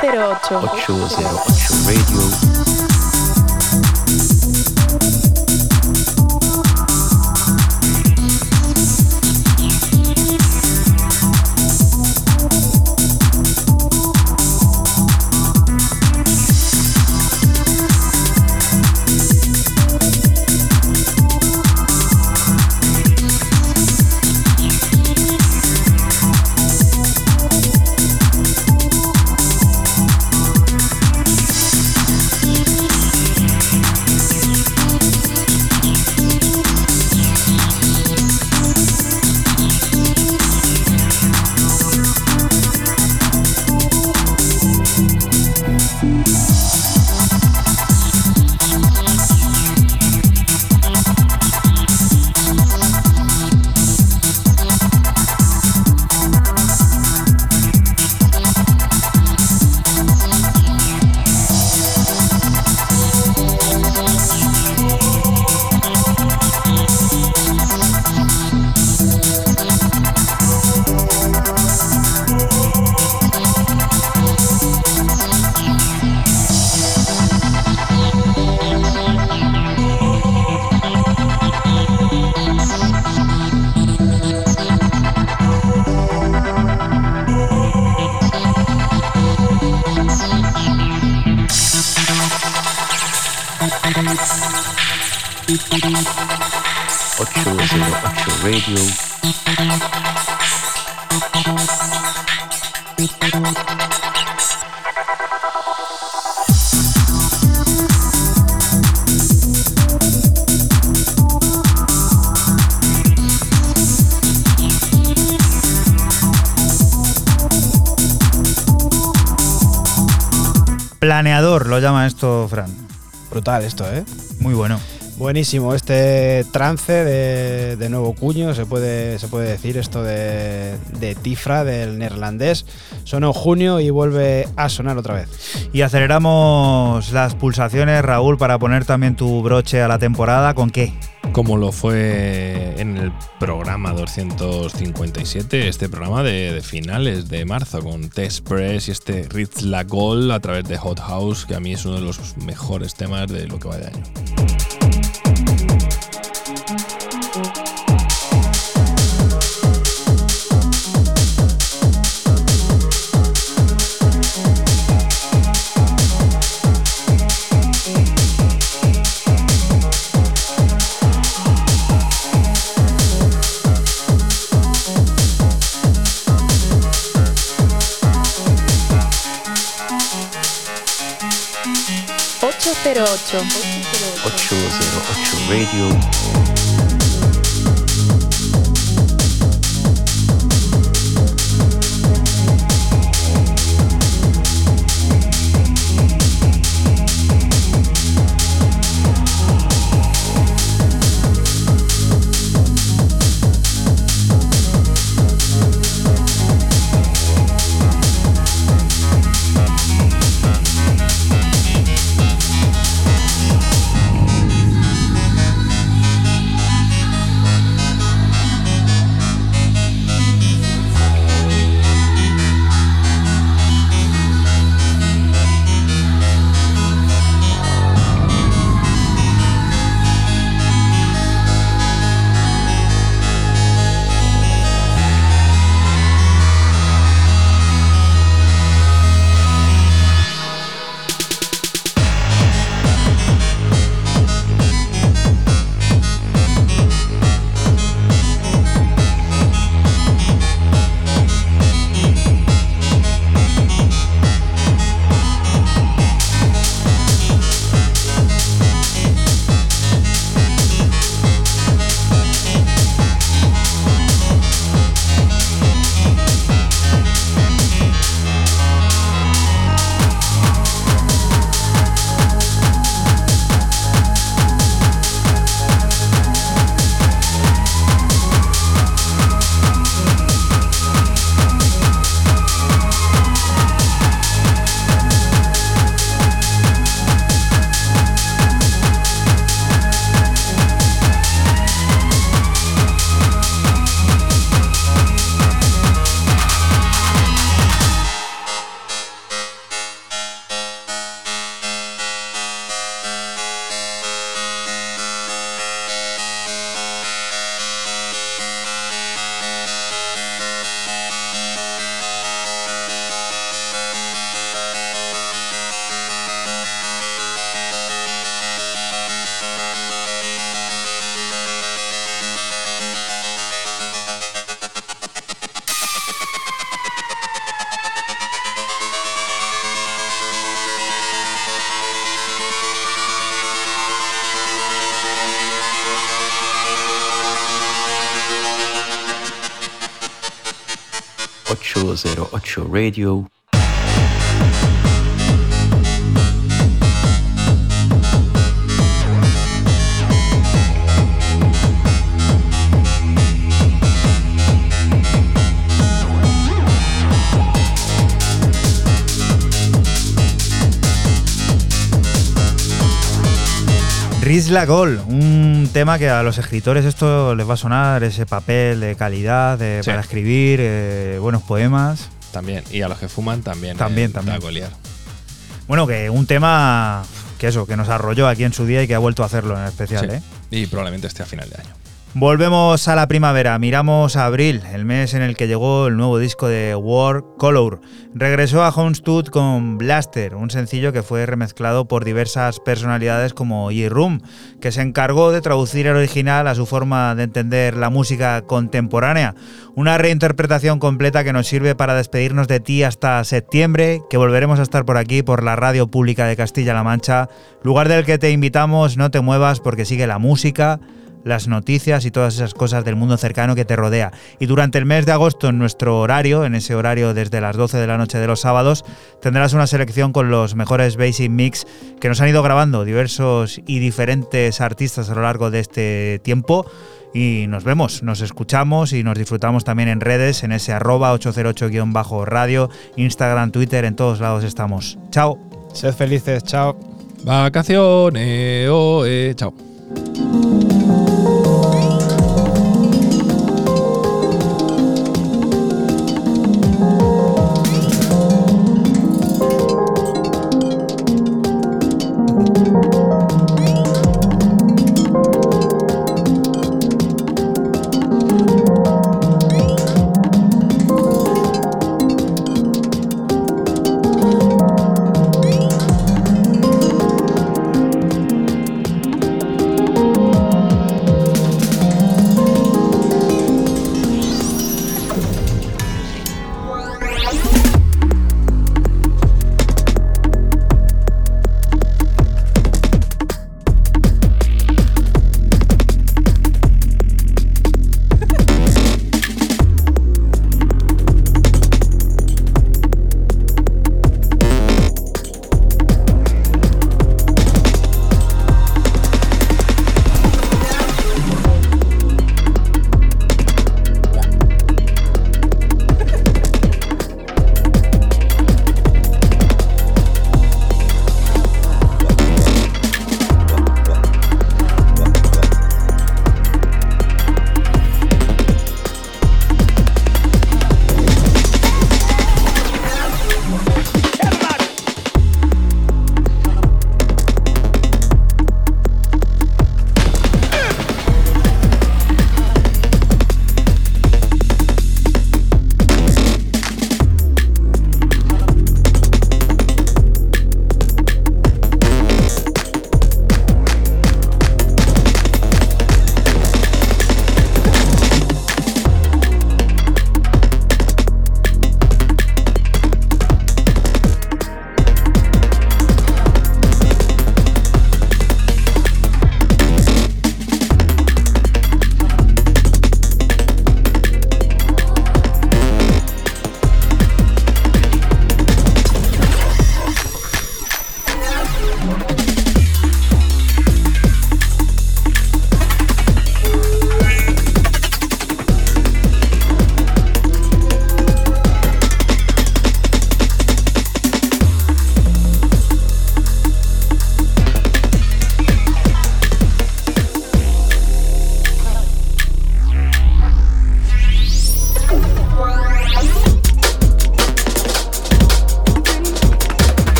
808. 808 Radio. Esto, ¿eh? Muy bueno. Buenísimo, este trance de, de nuevo cuño, se puede, se puede decir esto de, de Tifra, del neerlandés. Sonó junio y vuelve a sonar otra vez. Y aceleramos las pulsaciones, Raúl, para poner también tu broche a la temporada. ¿Con qué? Como lo fue en el programa 257, este programa de, finales de marzo, con Test Press y este Ritz La Gol a través de Hot House, que a mí es uno de los mejores temas de lo que va de año. 808 Radio. 808 Radio. Risla Gol, un tema que a los escritores esto les va a sonar, ese papel de calidad de- Sí. para escribir eh, buenos poemas. También. Y a los que fuman también. También, eh, también. Bueno, que un tema que eso, que nos arrolló aquí en su día y que ha vuelto a hacerlo en especial, Sí. ¿eh? Y probablemente esté a final de año. Volvemos a la primavera, miramos a abril, el mes en el que llegó el nuevo disco de War Color. Regresó a Homestead con Blaster, un sencillo que fue remezclado por diversas personalidades como J-Room, que se encargó de traducir el original a su forma de entender la música contemporánea. Una reinterpretación completa que nos sirve para despedirnos de ti hasta septiembre, que volveremos a estar por aquí, por la radio pública de Castilla-La Mancha, lugar del que te invitamos, no te muevas porque sigue la música las noticias y todas esas cosas del mundo cercano que te rodea. Y durante el mes de agosto, en nuestro horario, en ese horario desde las 12 de la noche de los sábados, tendrás una selección con los mejores Basic Mix que nos han ido grabando diversos y diferentes artistas a lo largo de este tiempo. Y nos vemos, nos escuchamos y nos disfrutamos también en redes, en ese arroba 808-radio, Instagram, Twitter, en todos lados estamos. Chao. Sed felices, chao. Vacaciones, oh, eh, chao.